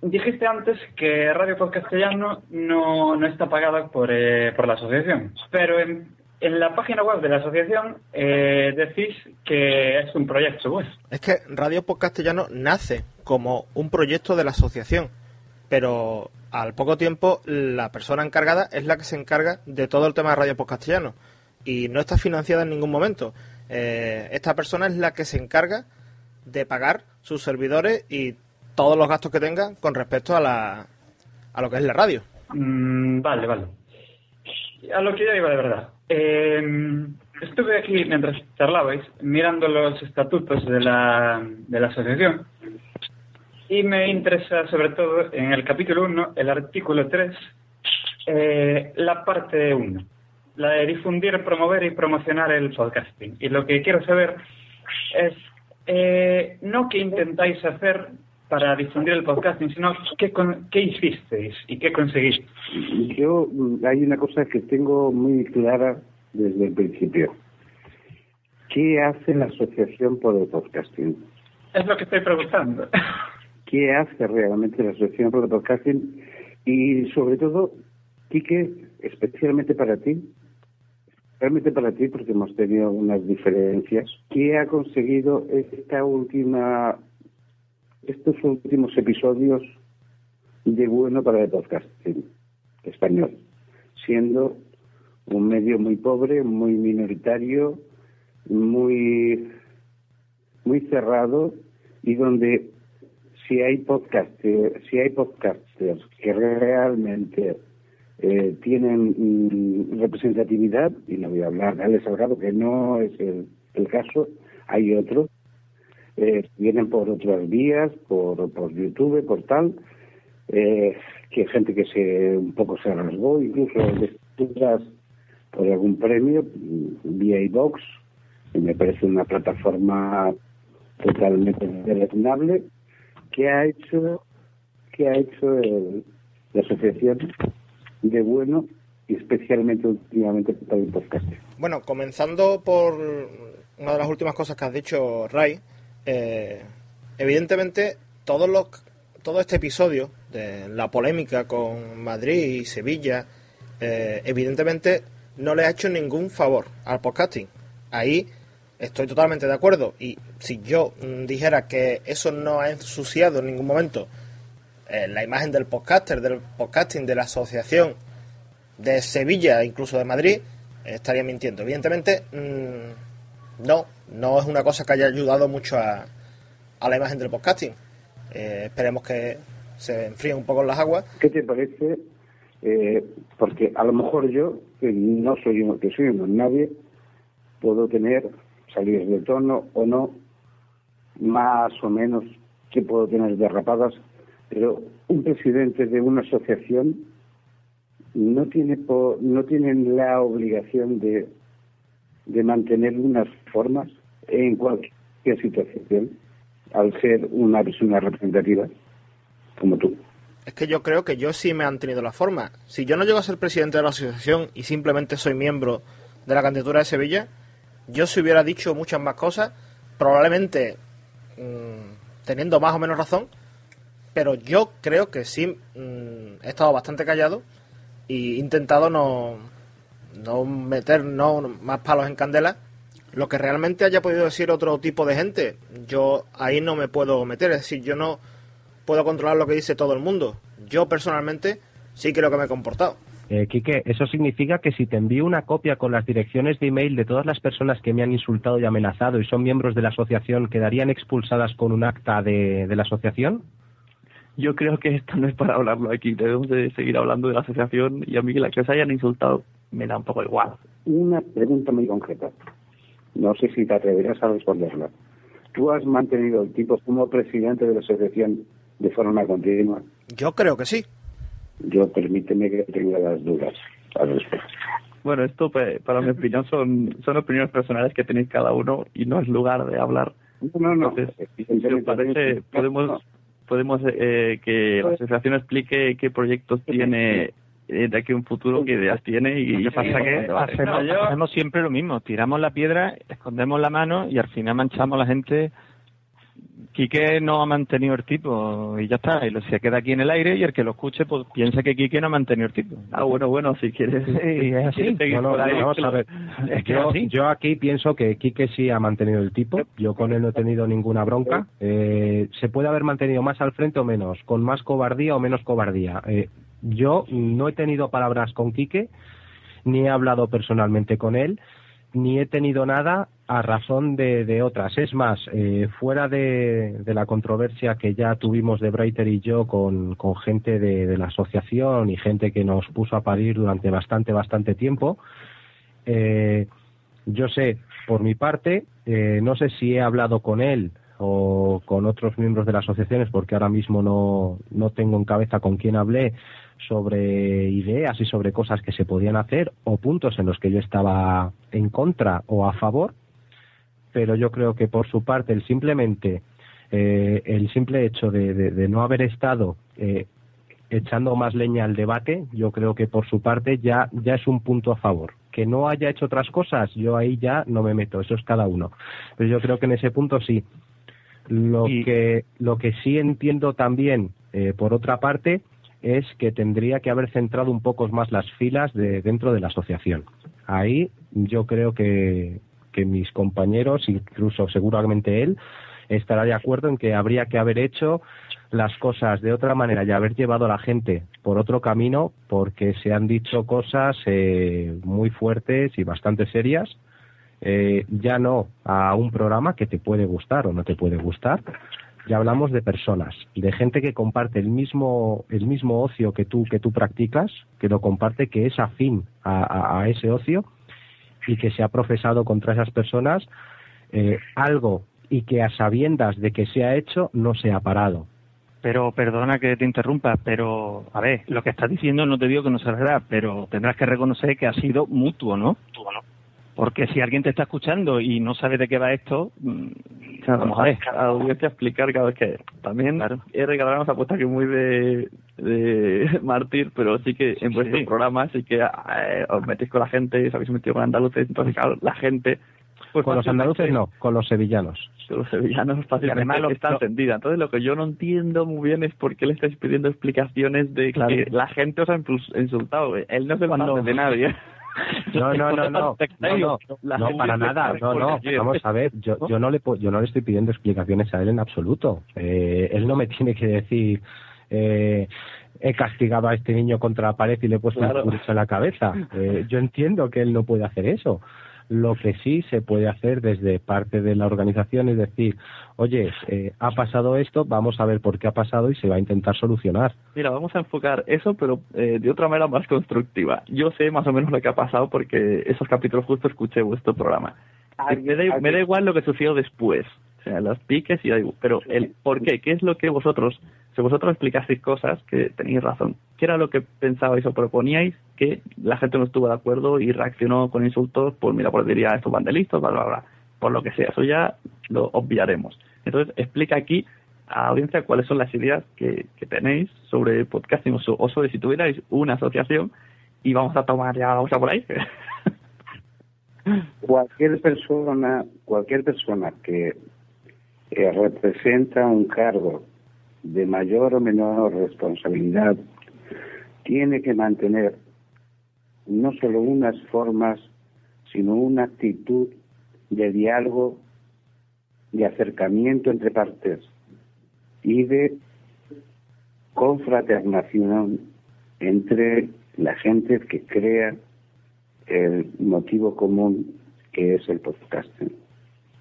dijiste antes que Radio Podcastellano no, no está pagada por, eh, por la asociación, pero en, en la página web de la asociación eh, decís que es un proyecto.
Es que Radio Podcastellano nace como un proyecto de la asociación, pero al poco tiempo la persona encargada es la que se encarga de todo el tema de Radio Podcastellano y no está financiada en ningún momento. Eh, esta persona es la que se encarga de pagar sus servidores y todos los gastos que tenga con respecto a, la, a lo que es la radio.
Mm, vale, vale. A lo que yo iba de verdad. Eh, estuve aquí mientras charlabais mirando los estatutos de la, de la asociación y me interesa sobre todo en el capítulo 1, el artículo 3, eh, la parte 1, la de difundir, promover y promocionar el podcasting. Y lo que quiero saber es eh, no qué intentáis hacer para difundir el podcasting, sino qué, con- qué hicisteis y qué conseguiste.
Yo, hay una cosa que tengo muy clara desde el principio. ¿Qué hace la Asociación por el Podcasting?
Es lo que estoy preguntando.
¿Qué hace realmente la Asociación el Podcasting? Y sobre todo, Quique, especialmente para ti, realmente para ti, porque hemos tenido unas diferencias, ¿qué ha conseguido esta última, estos últimos episodios de bueno para el podcasting español? Siendo un medio muy pobre, muy minoritario, muy, muy cerrado y donde si hay podcaster, si hay podcasters que realmente eh, tienen mm, representatividad, y no voy a hablar de Alex Salgado, que no es el, el caso, hay otros, eh, vienen por otras vías, por, por YouTube, por tal, eh, que gente que se un poco se rasgó, incluso vestidas por algún premio, mm, vía iVox, que me parece una plataforma totalmente deleznable, que ha hecho que ha hecho la asociación de bueno y especialmente últimamente para el podcast.
Bueno, comenzando por una de las últimas cosas que has dicho, Ray, eh, evidentemente todos los, todo este episodio de la polémica con Madrid y Sevilla, eh, evidentemente no le ha hecho ningún favor al podcasting. Ahí estoy totalmente de acuerdo y si yo mm, dijera que eso no ha ensuciado en ningún momento eh, la imagen del podcaster, del podcasting, de la asociación de Sevilla, incluso de Madrid, estaría mintiendo. Evidentemente, mm, no, no es una cosa que haya ayudado mucho a, la imagen del podcasting. Eh, esperemos que se enfríen un poco las aguas.
¿Qué te parece? Eh, porque a lo mejor yo, que no soy un, que soy un nadie, puedo tener salidas de tono o no, más o menos que puedo tener derrapadas, pero un presidente de una asociación no tiene po- no tienen la obligación de, de mantener unas formas en cualquier situación al ser una persona representativa como tú.
Es que yo creo que yo sí me han tenido la forma. Si yo no llego a ser presidente de la asociación y simplemente soy miembro de la candidatura de Sevilla, yo si hubiera dicho muchas más cosas, probablemente mm, teniendo más o menos razón, pero yo creo que sí mm, he estado bastante callado y intentado no, no meter no más palos en candela. Lo que realmente haya podido decir otro tipo de gente, yo ahí no me puedo meter. Es decir, yo no puedo controlar lo que dice todo el mundo. Yo personalmente sí creo que me he comportado.
Eh, Quique, eso significa que si te envío una copia con las direcciones de email de todas las personas que me han insultado y amenazado y son miembros de la asociación, ¿quedarían expulsadas con un acta de, de la asociación?
Yo creo que esto no es para hablarlo aquí. Debemos de seguir hablando de la asociación y a mí que la que os hayan insultado me da un poco igual.
Una pregunta muy concreta. No sé si te atreverás a responderla. ¿Tú has mantenido el tipo como presidente de la asociación de forma continua?
Yo creo que sí.
Yo permíteme que tenga las dudas al respecto.
Bueno, esto para mi opinión son, son opiniones personales que tenéis cada uno y no es lugar de hablar.
No, no,
Entonces, si os parece, podemos, podemos eh, que la asociación explique qué proyectos tiene eh, de aquí a un futuro, qué ideas tiene y
Lo que pasa que hacemos, hacemos siempre lo mismo, tiramos la piedra, escondemos la mano y al final manchamos a la gente Quique no ha mantenido el tipo y ya está, y lo, se queda aquí en el aire y el que lo escuche pues piensa que Quique no ha mantenido el tipo.
Ah, bueno, bueno, si quieres.
Sí, es así.
No, no, no, vamos a ver.
Es que
yo,
es así.
yo aquí pienso que Quique sí ha mantenido el tipo. Yo con él no he tenido ninguna bronca. Eh, se puede haber mantenido más al frente o menos, con más cobardía o menos cobardía. Eh, yo no he tenido palabras con Quique, ni he hablado personalmente con él, ni he tenido nada a razón de, otras. Es más, eh, fuera de, la controversia que ya tuvimos de Breiter y yo con, gente de, de la asociación y gente que nos puso a parir durante bastante, bastante tiempo, eh, yo sé, por mi parte, eh, no sé si he hablado con él o con otros miembros de las asociaciones, porque ahora mismo no, no tengo en cabeza con quién hablé sobre ideas y sobre cosas que se podían hacer o puntos en los que yo estaba en contra o a favor, pero yo creo que por su parte el simplemente eh, el simple hecho de, de- de no haber estado eh, echando más leña al debate, yo creo que por su parte ya, ya es un punto a favor. Que no haya hecho otras cosas, yo ahí ya no me meto, eso es cada uno. Pero yo creo que en ese punto sí. Lo que lo que sí entiendo también, eh, por otra parte, es que tendría que haber centrado un poco más las filas de dentro de la asociación. Ahí yo creo que, que mis compañeros, incluso seguramente él, estará de acuerdo en que habría que haber hecho las cosas de otra manera y haber llevado a la gente por otro camino porque se han dicho cosas eh, muy fuertes y bastante serias eh, ya no a un programa que te puede gustar o no te puede gustar. Ya hablamos de personas de gente que comparte el mismo el mismo ocio que tú que tú practicas que lo comparte que es afín a, a- a ese ocio y que se ha profesado contra esas personas eh, algo y que a sabiendas de que se ha hecho no se ha parado.
Pero perdona que te interrumpa, pero a ver, lo que estás diciendo no te digo que no sea verdad, pero tendrás que reconocer que ha sido mutuo, ¿no? Porque si alguien te está escuchando y no sabe de qué va esto, mm,
Claro,
vamos a ver.
a la audiencia explicar cada vez que también he regalado una apuesta que muy de, de mártir, pero sí que en vuestros programas sí que eh, os metéis con la gente, os habéis metido con andaluces, entonces claro, la gente pues
con los andaluces no con los sevillanos
con los sevillanos fácilmente
además lo-
está encendida. Entonces lo que yo no entiendo muy bien es por qué le estáis pidiendo explicaciones de
Claro.
que la gente os ha insultado. Él no se parte de nadie.
No, no, no, no, no, no, para nada, no, no, vamos a ver, yo, yo no le yo no le estoy pidiendo explicaciones a él en absoluto, eh, él no me tiene que decir eh, he castigado a este niño contra la pared y le he puesto
Claro.
un pulso en la cabeza, Eh, yo entiendo que él no puede hacer eso, lo que sí se puede hacer desde parte de la organización es decir, oye, eh, ha pasado esto, vamos a ver por qué ha pasado y se va a intentar solucionar.
Mira, vamos a enfocar eso, pero eh, de otra manera más constructiva. Yo sé más o menos lo que ha pasado porque esos capítulos justo escuché vuestro programa. Me, da, me da igual lo que sucedió después, o sea, los piques y da igual. Pero el por qué, qué es lo que vosotros, si vosotros explicasteis cosas que tenéis razón, ¿qué era lo que pensabais o proponíais que la gente no estuvo de acuerdo y reaccionó con insultos? Pues mira, pues diría estos bandelistas, bla, bla, bla, por lo que sea, eso ya lo obviaremos. Entonces, explica aquí a la audiencia cuáles son las ideas que, que tenéis sobre podcasting o, so- o sobre si tuvierais una asociación y vamos a tomar ya la cosa por ahí.
cualquier persona, cualquier persona que eh, representa un cargo de mayor o menor responsabilidad tiene que mantener no solo unas formas, sino una actitud de diálogo, de acercamiento entre partes y de confraternación entre la gente que crea el motivo común que es el podcasting.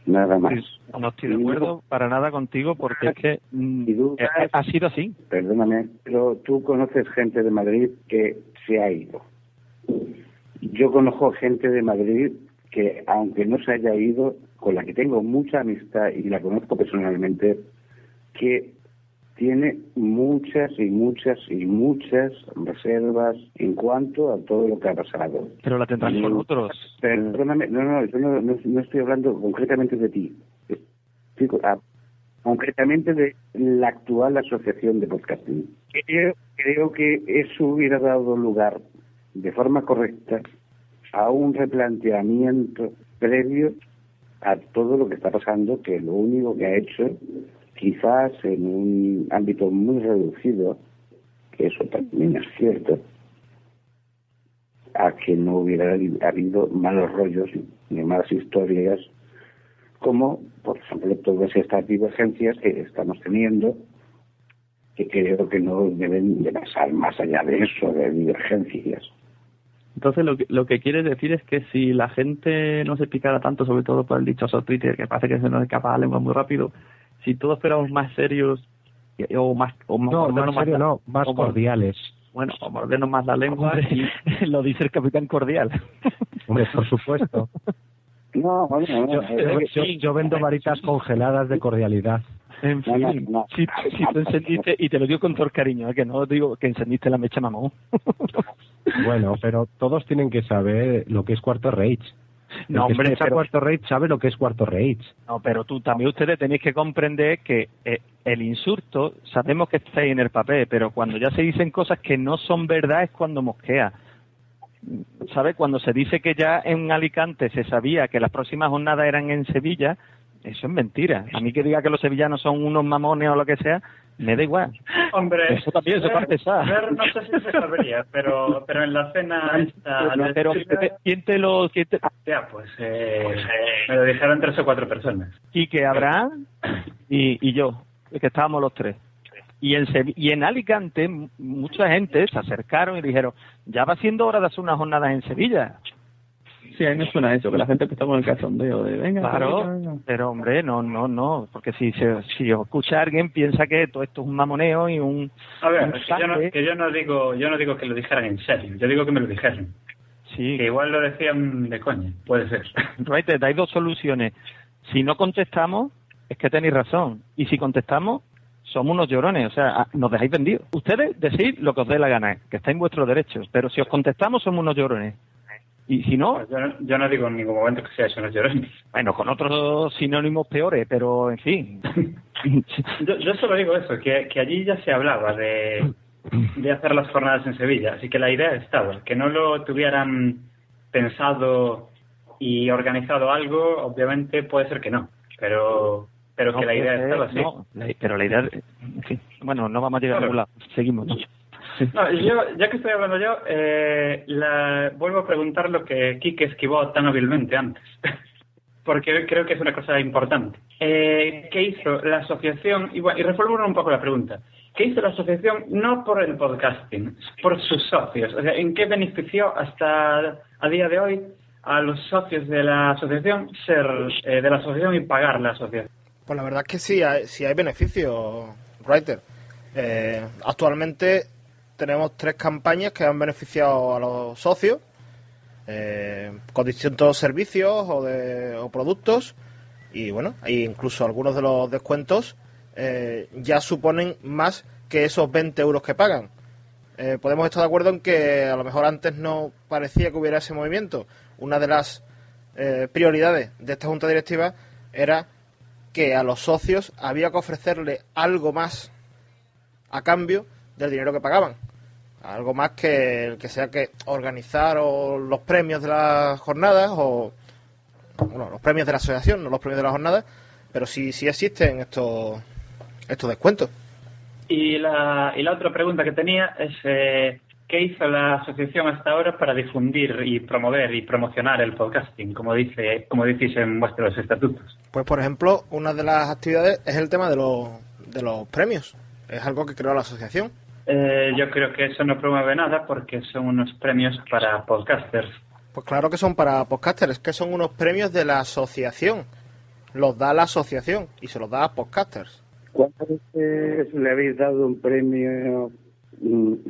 Nada más.
No estoy de acuerdo para nada contigo porque es que mm, eh, ha sido así.
Perdóname, pero tú conoces gente de Madrid que se ha ido. Yo conozco gente de Madrid que, aunque no se haya ido, con la que tengo mucha amistad y la conozco personalmente, que tiene muchas y muchas y muchas reservas en cuanto a todo lo que ha pasado.
Pero la tendrán con
Mm,
otros.
Perdóname, no, no, yo no, no, no estoy hablando concretamente de ti. Estoy co- ah, concretamente de la actual asociación de podcasting. Creo, creo que eso hubiera dado lugar de forma correcta a un replanteamiento previo a todo lo que está pasando, que lo único que ha hecho quizás en un ámbito muy reducido, que eso también es cierto, a que no hubiera habido malos rollos ni malas historias, como, por ejemplo, todas estas divergencias que estamos teniendo, que creo que no deben de pasar más allá de eso, de divergencias.
Entonces lo que, lo que quieres decir es que si la gente no se picara tanto, sobre todo por el dichoso Twitter, que parece que se nos escapa la lengua muy rápido, si todos fuéramos más serios o más o más,
no, más, serio, no, más cordiales.
Bueno, o mordernos más la lengua
y lo dice el capitán cordial.
Hombre, por supuesto.
No, bueno,
yo, yo, yo, vendo varitas congeladas de cordialidad.
En fin, si, si tú encendiste, y te lo digo con todo el cariño, ¿eh? que no digo que encendiste la mecha mamón.
bueno, pero todos tienen que saber lo que es cuarto rage.
No, hombre,
pero... cuarto rage sabe lo que es cuarto rage.
No, pero tú también ustedes tenéis que comprender que eh, el insulto, sabemos que está ahí en el papel, pero cuando ya se dicen cosas que no son verdad es cuando mosquea. ¿Sabe? Cuando se dice que ya en Alicante se sabía que las próximas jornadas eran en Sevilla, eso es mentira. A mí que diga que los sevillanos son unos mamones o lo que sea, me da igual.
Hombre,
eso también se parte
ver, no sé si se sabría, pero, pero en la cena esta...
pero, ¿quién te lo...? Quién te...
Ya, pues eh, me lo dijeron tres o cuatro personas.
Y que Abraham y, y yo, que estábamos los tres. Y en, y en Alicante mucha gente se acercaron y dijeron, ya va siendo hora de hacer unas jornadas en Sevilla.
Sí, a mí me suena eso, que la gente está con el cachondeo de venga.
Claro, pero hombre, no, no, no, porque si se, si escucha a alguien piensa que todo esto es un mamoneo y un.
A ver, que, yo no, que yo no digo, yo no digo que lo dijeran en serio, yo digo que me lo dijeron.
Sí.
Que igual lo decían de coña, puede ser.
Right, hay dos soluciones. Si no contestamos, es que tenéis razón. Y si contestamos, somos unos llorones, o sea, nos dejáis vendidos. Ustedes decís lo que os dé la gana, que está en vuestros derechos, pero si os contestamos, somos unos llorones. Y si no...
Pues yo, no... yo no digo en ningún momento que sea eso, los llorones.
Bueno, con otros sinónimos peores, pero en fin.
yo, yo solo digo eso, que, que allí ya se hablaba de, de hacer las jornadas en Sevilla, así que la idea estaba, que no lo tuvieran pensado y organizado algo, obviamente puede ser que no, pero pero
no,
que la idea estaba así.
No, pero la idea, en fin, bueno, no vamos a llegar claro. a ningún lado, seguimos. ¿no?
No, yo, ya que estoy hablando yo, eh, la, vuelvo a preguntar lo que Kike esquivó tan hábilmente antes, porque creo que es una cosa importante. Eh, ¿Qué hizo la asociación? Y, bueno, y reformulo un poco la pregunta. ¿Qué hizo la asociación no por el podcasting, por sus socios? O sea, ¿en qué benefició hasta a día de hoy a los socios de la asociación ser eh, de la asociación y pagar la asociación?
Pues la verdad es que sí hay, sí hay beneficios, Writer. Eh, actualmente tenemos tres campañas que han beneficiado a los socios eh, con distintos servicios o, de, o productos y bueno, hay incluso algunos de los descuentos eh, ya suponen más que esos 20 euros que pagan. Eh, podemos estar de acuerdo en que a lo mejor antes no parecía que hubiera ese movimiento. Una de las eh, prioridades de esta junta directiva era que a los socios había que ofrecerle algo más a cambio del dinero que pagaban. Algo más que el que sea que organizar o los premios de las jornadas o bueno, los premios de la asociación, no los premios de las jornadas, pero sí, sí existen estos, estos descuentos.
Y la, y la otra pregunta que tenía es eh, ¿qué hizo la asociación hasta ahora para difundir y promover y promocionar el podcasting, como dice, como decís en vuestros estatutos?
Pues por ejemplo, una de las actividades es el tema de los, de los premios. Es algo que creó la asociación.
Eh, yo creo que eso no promueve nada porque son unos premios para podcasters.
Pues claro que son para podcasters, que son unos premios de la asociación. Los da la asociación y se los da a podcasters.
¿Cuántas veces le habéis dado un premio?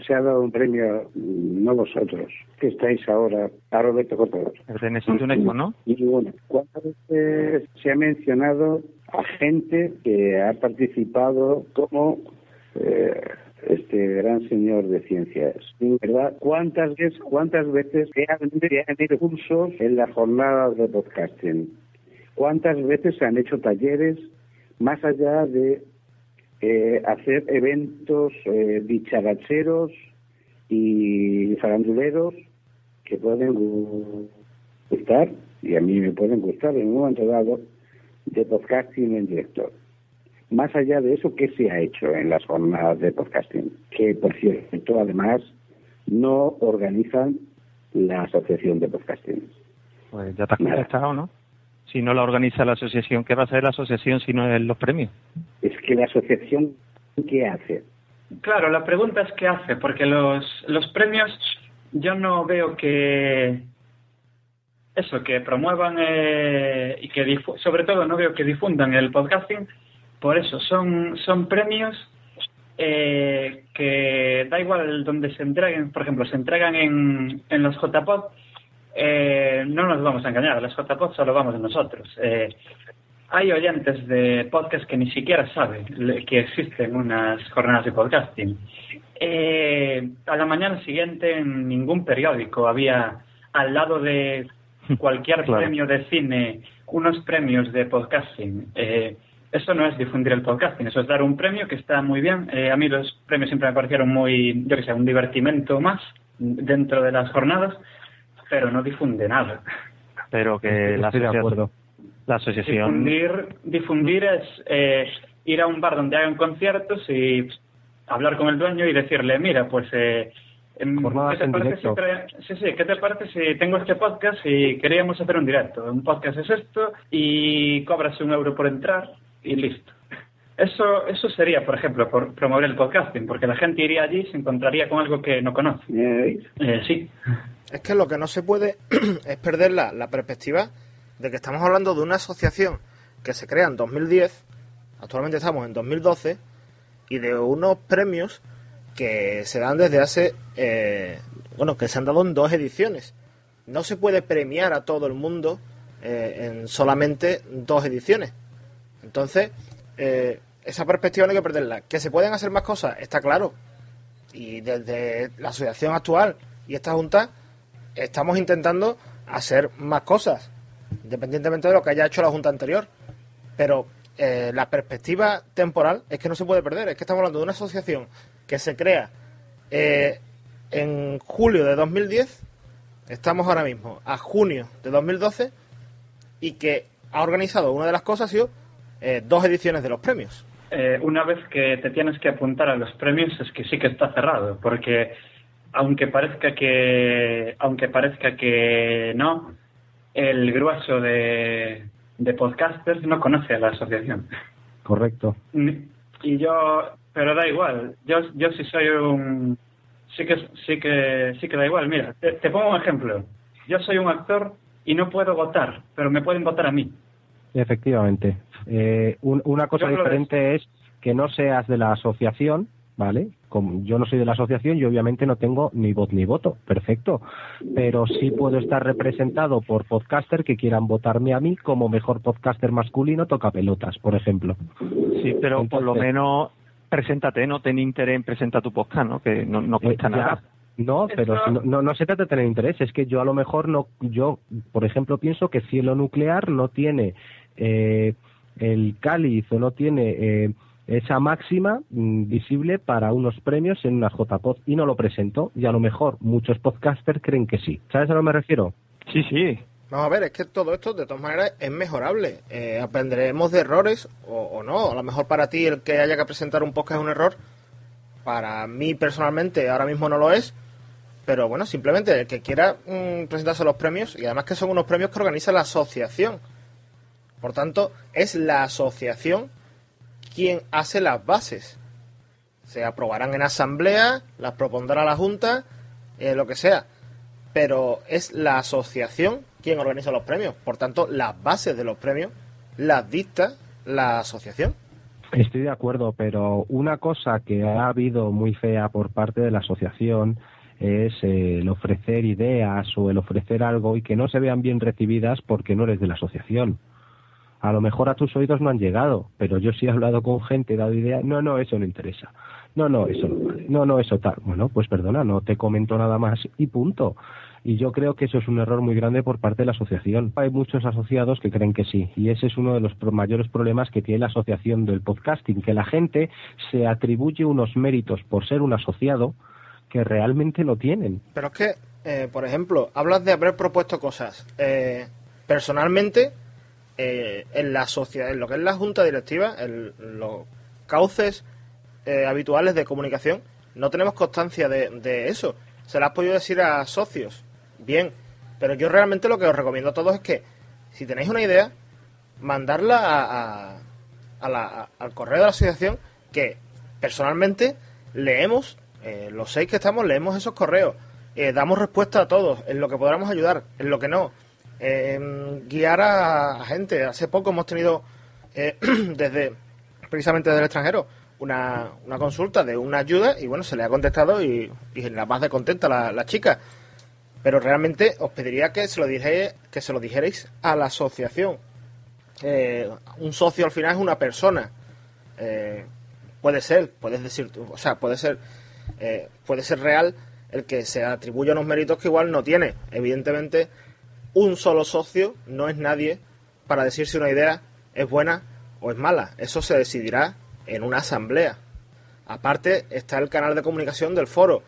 Se ha dado un premio, no vosotros, que estáis ahora, a Roberto.
El de Nessun ¿no?
Y bueno, ¿cuántas veces se ha mencionado a gente que ha participado como eh, este gran señor de ciencias. ¿Verdad? ¿Cuántas veces, cuántas veces se han, hecho cursos en la jornada de podcasting? ¿Cuántas veces se han hecho talleres más allá de eh, hacer eventos eh, y faranduleros que pueden gustar, y a mí me pueden gustar en un momento dado, de podcasting en director? Más allá de eso, ¿qué se ha hecho en las jornadas de podcasting? Que, por cierto, además, no organizan la asociación de podcasting.
Pues ya te has contestado, ¿no? Si no la organiza la asociación, ¿qué va a hacer la asociación si no es los premios?
Es que la asociación, ¿qué hace?
Claro, la pregunta es qué hace, porque los, los premios yo no veo que eso, que promuevan eh, y que sobre todo no veo que difundan el podcasting, por eso son, son premios eh, que da igual donde se entreguen, por ejemplo, se entregan en, en los JPod, eh, no nos vamos a engañar, los JPod solo vamos nosotros. Eh, hay oyentes de podcast que ni siquiera saben que existen unas jornadas de podcasting. Eh, a la mañana siguiente en ningún periódico había al lado de cualquier premio de cine unos premios de podcasting. Eh, eso no es difundir el podcasting, eso es dar un premio que está muy bien. Eh, a mí los premios siempre me parecieron muy, yo que sé, un divertimento más dentro de las jornadas, pero no difunde nada.
Pero que la, acuerdo la asociación.
Difundir, difundir es eh, ir a un bar donde hagan conciertos y hablar con el dueño y decirle, mira, pues, eh, em, ¿qué te parece si sí, sí, ¿qué te parece si tengo este podcast y queríamos hacer un directo? Un podcast es esto y cobras un euro por entrar y listo. Eso, eso sería, por ejemplo, por promover el podcasting, porque la gente iría allí y se encontraría con algo que no conoce. Eh, sí.
Es que lo que no se puede es perder la, la perspectiva de que estamos hablando de una asociación que se crea en 2010, actualmente estamos en 2012, y de unos premios que se dan desde hace, eh, bueno, que se han dado en dos ediciones. No se puede premiar a todo el mundo eh, en solamente dos ediciones. Entonces, eh, esa perspectiva no hay que perderla. Que se pueden hacer más cosas, está claro. Y desde la asociación actual y esta junta estamos intentando hacer más cosas independientemente de lo que haya hecho la Junta anterior. Pero eh, la perspectiva temporal es que no se puede perder. Es que estamos hablando de una asociación que se crea eh, en julio de 2010, estamos ahora mismo a junio de 2012, y que ha organizado una de las cosas, ha eh, dos ediciones de los premios.
una vez que te tienes que apuntar a los premios es que sí que está cerrado, porque aunque parezca que aunque parezca que no, el grueso de, de podcasters no conoce a la asociación.
Correcto.
Y yo, pero da igual, yo, yo sí soy un, sí que, sí que, sí que da igual. Mira, te, pongo un ejemplo. Yo soy un actor y no puedo votar, pero me pueden votar a mí.
Efectivamente. Eh, una cosa diferente es que no seas de la asociación, ¿vale? Como yo no soy de la asociación y obviamente no tengo ni voz ni voto, perfecto, pero sí puedo estar representado por podcaster que quieran votarme a mí como mejor podcaster masculino toca pelotas, por ejemplo.
Sí, pero por lo menos preséntate, no ten interés en presentar tu podcast, ¿no? Que no, no cuesta eh, nada.
No, pero no, no, se trata de tener interés, es que yo a lo mejor no, yo, por ejemplo, pienso que Cielo Nuclear no tiene eh, el cáliz o no tiene eh, esa máxima mm, visible para unos premios en una JPod y no lo presentó y a lo mejor muchos podcasters creen que sí. ¿Sabes a lo que me refiero?
Sí, sí.
Vamos a ver, es que todo esto de todas maneras es mejorable. Eh, aprenderemos de errores o, no. A lo mejor para ti el que haya que presentar un podcast es un error. Para mí personalmente ahora mismo no lo es. Pero bueno, simplemente el que quiera mm, presentarse los premios y además que son unos premios que organiza la asociación. Por tanto, es la asociación quien hace las bases. Se aprobarán en asamblea, las propondrá la Junta, eh, lo que sea. Pero es la asociación quien organiza los premios. Por tanto, las bases de los premios las dicta la asociación.
Estoy de acuerdo, pero una cosa que ha habido muy fea por parte de la asociación es eh, el ofrecer ideas o el ofrecer algo y que no se vean bien recibidas porque no eres de la asociación. A lo mejor a tus oídos no han llegado, pero yo sí he hablado con gente, he dado ideas, no, no, eso no interesa. No, no, eso no No, no, eso tal. Bueno, pues perdona, no te comento nada más y punto. Y yo creo que eso es un error muy grande por parte de la asociación. Hay muchos asociados que creen que sí, y ese es uno de los mayores problemas que tiene la asociación del podcasting, que la gente se atribuye unos méritos por ser un asociado que realmente no tienen.
Pero es que, eh, por ejemplo, hablas de haber propuesto cosas. Eh, personalmente, eh, en la sociedad, en lo que es la junta directiva, en los cauces eh, habituales de comunicación, no tenemos constancia de, eso. Se la has podido decir a socios, bien, pero yo realmente lo que os recomiendo a todos es que, si tenéis una idea, mandarla a- a la- al correo de la asociación, que personalmente leemos, eh, los seis que estamos, leemos esos correos, eh, damos respuesta a todos, en lo que podamos ayudar, en lo que no, eh, guiar a, gente. Hace poco hemos tenido, eh, desde precisamente desde el extranjero, una, una consulta de una ayuda y bueno, se le ha contestado y, y la más de contenta la, la chica. Pero realmente os pediría que se lo dijerais, que se lo dijerais a la asociación. Eh, un socio al final es una persona. Eh, puede ser, puedes decir, o sea, puede ser, eh, puede ser real el que se atribuya unos méritos que igual no tiene. Evidentemente, un solo socio no es nadie para decir si una idea es buena o es mala. Eso se decidirá en una asamblea. Aparte está el canal de comunicación del foro,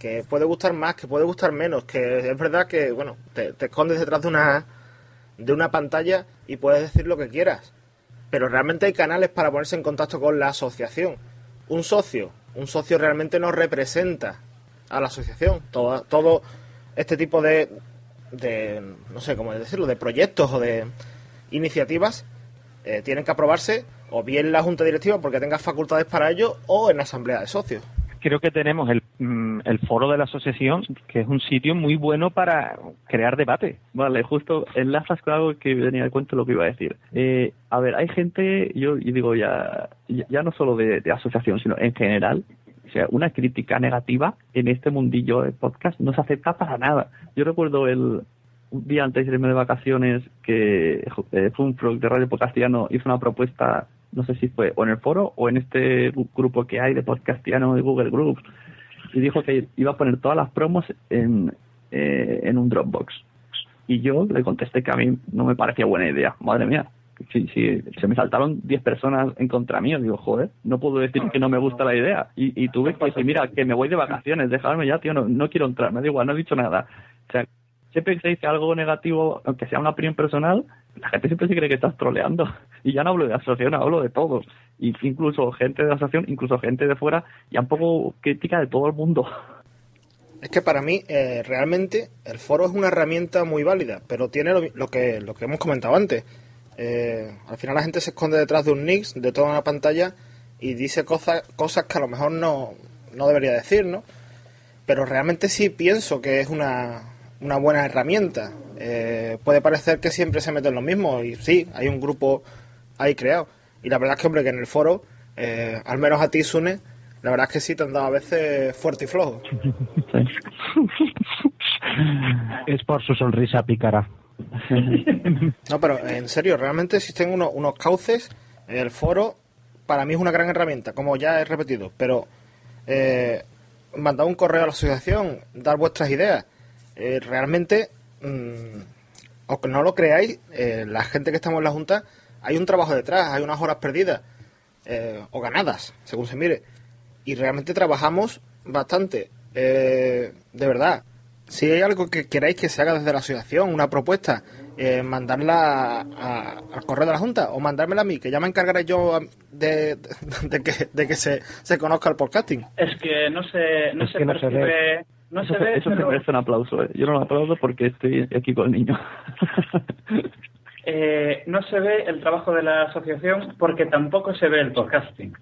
que puede gustar más, que puede gustar menos, que es verdad que, bueno, te, escondes detrás de una, de una pantalla y puedes decir lo que quieras. Pero realmente hay canales para ponerse en contacto con la asociación. Un socio, un socio realmente no representa a la asociación. Todo, todo este tipo de, de, no sé cómo decirlo, de proyectos o de iniciativas eh, tienen que aprobarse o bien la junta directiva porque tenga facultades para ello o en asamblea de socios.
Creo que tenemos el, mm, el foro de la asociación, que es un sitio muy bueno para crear debate.
Vale, justo enlazas con algo que venía de cuento lo que iba a decir. Eh, a ver, hay gente, yo, yo digo ya, ya no solo de, de asociación, sino en general, sea, una crítica negativa en este mundillo de podcast no se acepta para nada. Yo recuerdo el un día antes de irme de vacaciones que eh, Funfrog de Radio Podcastiano hizo una propuesta, no sé si fue o en el foro o en este gru- grupo que hay de Podcastiano de Google Groups, y dijo que iba a poner todas las promos en, eh, en un Dropbox. Y yo le contesté que a mí no me parecía buena idea. Madre mía, si, si se me saltaron 10 personas en contra mío, digo, joder, no puedo decir que no me gusta la idea. Y, y tuve que decir, mira, que me voy de vacaciones, dejadme ya, tío, no, no quiero entrar, me da igual, no he dicho nada. O sea, siempre que se dice algo negativo, aunque sea una opinión personal, la gente siempre se cree que estás troleando. Y ya no hablo de asociación, hablo de todos. Y incluso gente de asociación, incluso gente de fuera, y un poco crítica de todo el mundo.
Es que para mí eh, realmente el foro es una herramienta muy válida, pero tiene lo que, lo que hemos comentado antes. Eh, al final la gente se esconde detrás de un Nix, de toda una pantalla, y dice cosas, cosas que a lo mejor no, no debería decir, ¿no? Pero realmente sí pienso que es una, una buena herramienta. Eh, puede parecer que siempre se mete en lo mismo, y sí, hay un grupo ahí creado. Y la verdad es que, hombre, que en el foro, eh, al menos a ti, Sune, la verdad es que sí te han dado a veces fuerte y flojo.
Es por su sonrisa pícara.
No, pero en serio, realmente existen unos, unos cauces. El foro para mí es una gran herramienta, como ya he repetido, pero eh, mandar un correo a la asociación, dar vuestras ideas, eh, realmente, mm, aunque no lo creáis, eh, la gente que estamos en la Junta, hay un trabajo detrás, hay unas horas perdidas eh, o ganadas, según se mire, y realmente trabajamos bastante, de verdad. Si hay algo que queráis que se haga desde la asociación, una propuesta, eh, mandarla a- al correo de la Junta o mandármela a mí, que ya me encargaré yo de, de- de que, de que se, se conozca el podcasting.
Es que no se, no
Es
se
que no se
percibe,
ve.
no
eso
se ve,
eso se merece un aplauso. ¿eh? Yo no lo aplaudo porque estoy aquí con el niño.
eh, no se ve el trabajo de la asociación porque tampoco se ve el podcasting.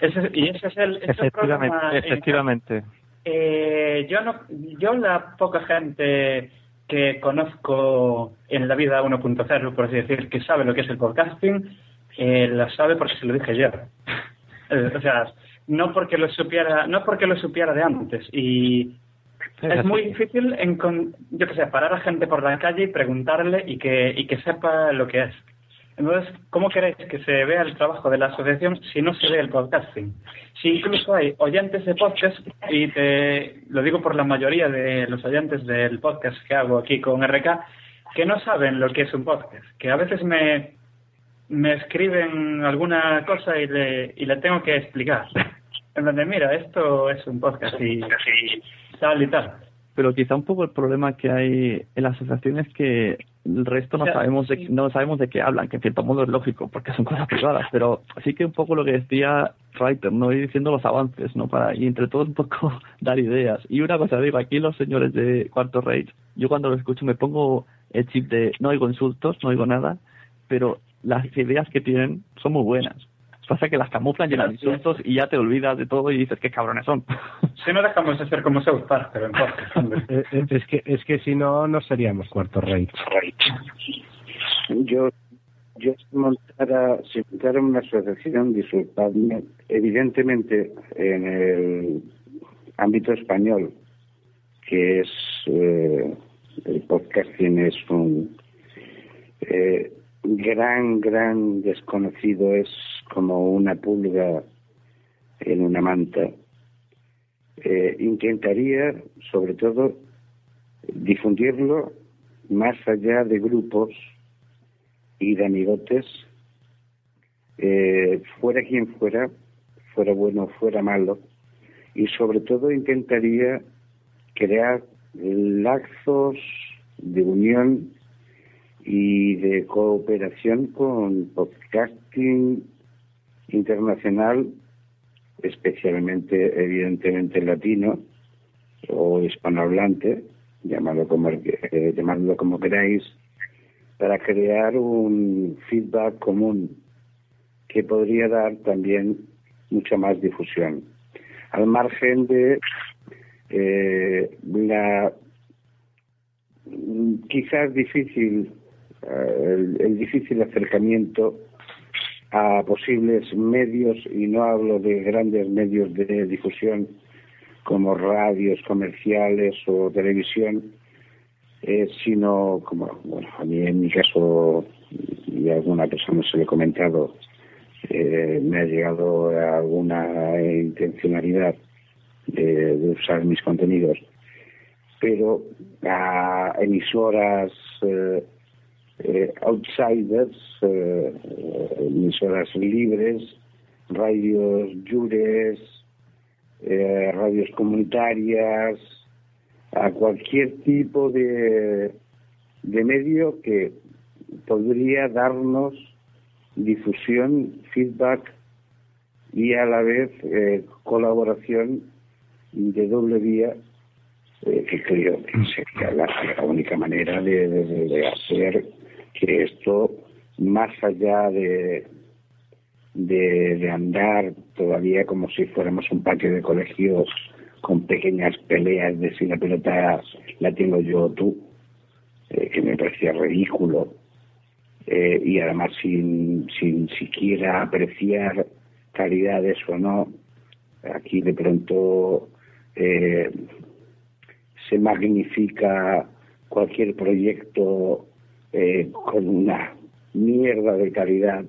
Ese- y ese es el, ese es el
Efectivamente,
problema en-
efectivamente.
Eh, yo no, yo la poca gente que conozco en la vida 1.0, por así decir, que sabe lo que es el podcasting, eh, la sabe porque se lo dije yo. O sea, no porque lo supiera, no porque lo supiera de antes. Y es muy difícil, encon- yo que sé, parar a gente por la calle y preguntarle y que, y que sepa lo que es. Entonces, ¿cómo queréis que se vea el trabajo de la asociación si no se ve el podcasting? Si incluso hay oyentes de podcast, y te lo digo por la mayoría de los oyentes del podcast que hago aquí con RK, que no saben lo que es un podcast, que a veces me, me escriben alguna cosa y le, y le tengo que explicar. En donde, mira, esto es un podcast y, y tal y tal.
Pero quizá un poco el problema que hay en la asociación es que
el resto no sabemos de, no sabemos de qué hablan, que en cierto modo es lógico, porque son cosas privadas, pero sí que un poco lo que decía Reiter, ¿no? Ir diciendo los avances, ¿no? Para, y entre todos un poco dar ideas. Y una cosa digo, aquí los señores de Cuarto Rage, yo cuando lo escucho me pongo el chip de no oigo insultos, no oigo nada, pero las ideas que tienen son muy buenas. Pasa que las camuflan llenas de insultos y ya te olvidas de todo y dices qué cabrones son.
Si no dejamos de ser como South Park, pero en podcast, hombre.
Eh, eh, Es que, es que si no, no seríamos cuarto rey.
Yo, yo si montara, si montara una asociación, disculpadme, evidentemente en el ámbito español, que es eh, el podcasting es un eh, gran, gran desconocido, es como una pulga en una manta. Eh, intentaría, sobre todo, difundirlo más allá de grupos y de amigotes, eh, fuera quien fuera, fuera bueno, fuera malo, y sobre todo intentaría crear lazos de unión y de cooperación con podcasting internacional, especialmente, evidentemente, latino o hispanohablante, llamadlo como, eh, llamadlo como queráis, para crear un feedback común que podría dar también mucha más difusión. Al margen de eh, la mm, quizás difícil, el, el difícil acercamiento a posibles medios, y no hablo de grandes medios de difusión como radios comerciales o televisión, eh, sino como, bueno, a mí en mi caso, y a alguna persona se lo he comentado, eh, me ha llegado alguna intencionalidad de, de usar mis contenidos, pero a emisoras eh, eh, outsiders, eh, emisoras libres, radios jures, eh, radios comunitarias, a cualquier tipo de, de medio que podría darnos difusión, feedback y a la vez eh, colaboración de doble vía eh, que creo que sería la, única manera de- de hacer esto más allá de, de, de andar todavía como si fuéramos un patio de colegios con pequeñas peleas de si la pelota la tengo yo o tú, eh, que me parecía ridículo, eh, y además sin, sin siquiera apreciar calidades o no, aquí de pronto eh, se magnifica cualquier proyecto eh, con una mierda de calidad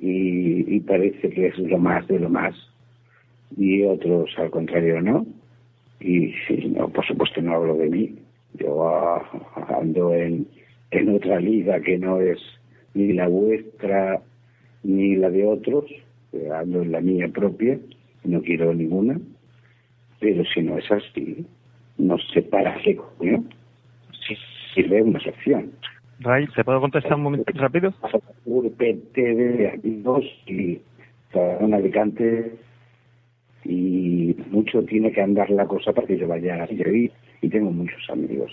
y, y parece que es lo más de lo más. Y otros al contrario no y sí, no, por supuesto no hablo de mí. Yo ah, ando en, en otra liga que no es ni la vuestra ni la de otros. Ando en la mía propia no quiero ninguna. Pero si no es así no sé para qué coño. Si sirve una sección
Ray, ¿te puedo contestar un momento rápido?
de amigos y cada un Alicante y mucho tiene que andar la cosa para que yo vaya a y, y tengo muchos amigos.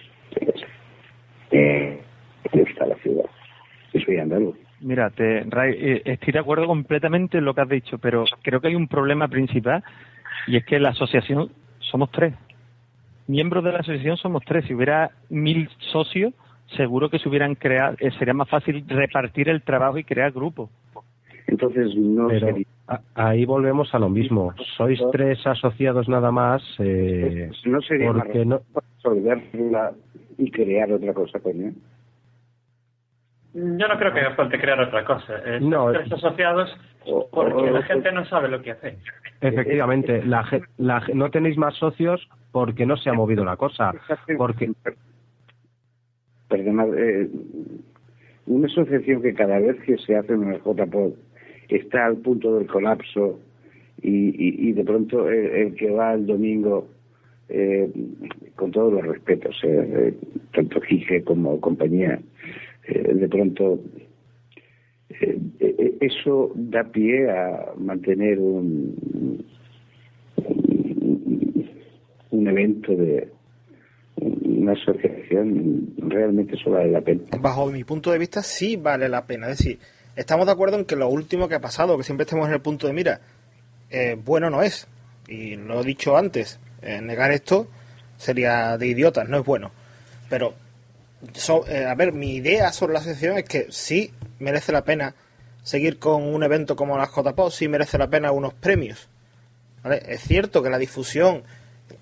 Eh, me gusta la ciudad. Yo soy andaluz.
Mira, te, Ray, eh, estoy de acuerdo completamente en lo que has dicho, pero creo que hay un problema principal y es que la asociación somos tres. Miembros de la asociación somos tres. Si hubiera mil socios, seguro que se hubieran creado, eh, sería más fácil repartir el trabajo y crear grupos.
Entonces no
Pero
sería-
a- ahí volvemos a lo mismo. Sois tres asociados nada más. eh,
no sería más
porque no,
resolverla y crear otra cosa, coño.
Yo no creo que haga falta crear otra cosa. Eh,
No.
tres asociados porque la gente no sabe lo que hace.
Efectivamente, la, la no tenéis más socios porque no se ha movido la cosa. Porque
Perdonad, eh, una asociación que cada vez que se hace en el JPOD está al punto del colapso y, de pronto el, que va el domingo, eh, con todos los respetos, eh, tanto Quique como compañía, eh, de pronto eh, eso da pie a mantener un, un evento de una asociación realmente eso vale la pena.
Bajo mi punto de vista, sí vale la pena. Es decir, estamos de acuerdo en que lo último que ha pasado, que siempre estemos en el punto de mira, eh, bueno no es. Y lo he dicho antes, eh, negar esto sería de idiotas, no es bueno. Pero, so- eh, a ver, mi idea sobre la asociación es que sí merece la pena seguir con un evento como las JPO, sí merece la pena unos premios. ¿vale? Es cierto que la difusión,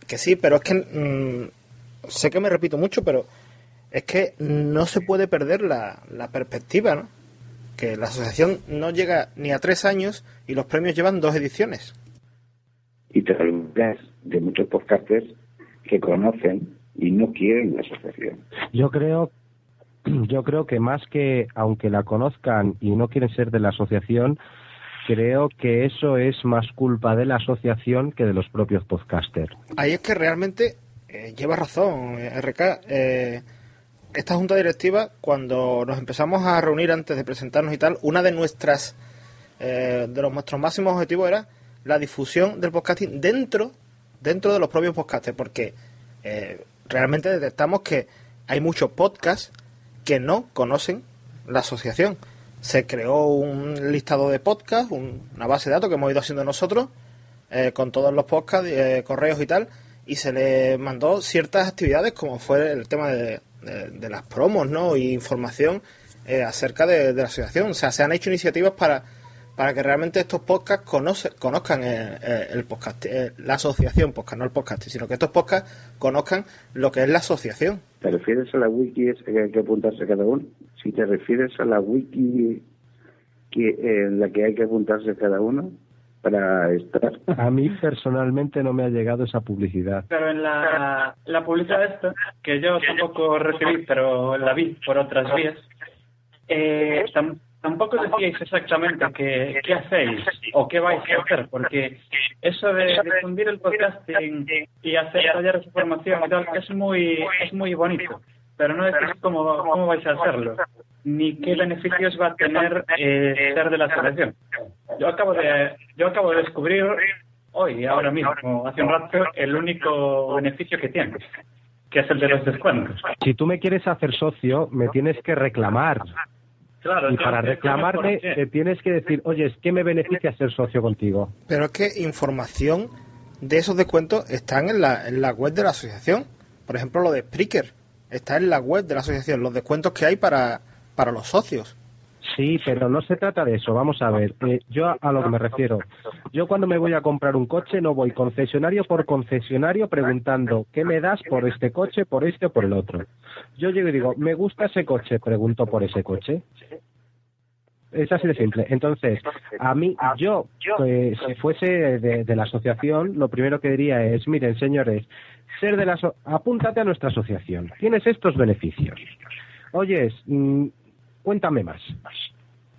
que sí, pero es que mm, sé que me repito mucho, pero es que no se puede perder la, la perspectiva, ¿no? Que la asociación no llega ni a tres años y los premios llevan dos ediciones.
Y te olvidas de muchos podcasters que conocen y no quieren la asociación.
Yo creo, yo creo que más que aunque la conozcan y no quieren ser de la asociación, creo que eso es más culpa de la asociación que de los propios podcasters.
Ahí es que realmente eh, lleva razón, eh, RK. eh, esta junta directiva, cuando nos empezamos a reunir antes de presentarnos y tal, una de nuestras eh, de los nuestros máximos objetivos era la difusión del podcasting dentro dentro de los propios podcasters, porque realmente detectamos que hay muchos podcasts que no conocen la asociación. Se creó un listado de podcasts, un- una base de datos que hemos ido haciendo nosotros, con todos los podcasts, correos y tal, y se le mandó ciertas actividades como fue el tema de, de- las promos, ¿no? Y información eh, acerca de, de la asociación. O sea, se han hecho iniciativas para, para que realmente estos podcasts conoce- conozcan eh, eh, el podcast, eh, la asociación podcast, no el podcast, sino que estos podcasts conozcan lo que es la asociación.
¿Te refieres a la wiki que hay que apuntarse cada uno? Si te refieres a la wiki que, en la que hay que apuntarse cada uno para estar.
A mí personalmente no me ha llegado esa publicidad.
Pero en la, la publicidad esta, que yo tampoco recibí, pero la vi por otras vías, eh, tam- tampoco decíais exactamente qué, qué hacéis o qué vais a hacer, porque eso de difundir el podcasting y hacer talleres de formación y tal es muy, es muy bonito, pero no decís cómo, cómo vais a hacerlo, ni qué beneficios va a tener eh, ser de la asociación. Yo acabo de, yo acabo de descubrir hoy, ahora mismo, hace un rato, el único beneficio que tiene, que es el de los descuentos.
Si tú me quieres hacer socio, me tienes que reclamar.
Claro,
Y para reclamarme, te tienes que decir, oye, es que me beneficia ser socio contigo.
Pero es que información de esos descuentos están en la, en la web de la asociación. Por ejemplo, lo de Spreaker está en la web de la asociación, los descuentos que hay para, para los socios.
Sí, pero no se trata de eso. Vamos a ver, eh, yo a, lo que me refiero. Yo cuando me voy a comprar un coche no voy concesionario por concesionario preguntando qué me das por este coche, por este o por el otro. Yo llego y digo, me gusta ese coche, pregunto por ese coche. Es así de simple. Entonces, a mí, yo, pues, si fuese de, la asociación, lo primero que diría es, miren, señores, ser de la aso- apúntate a nuestra asociación. Tienes estos beneficios. Oyes, mm, cuéntame más.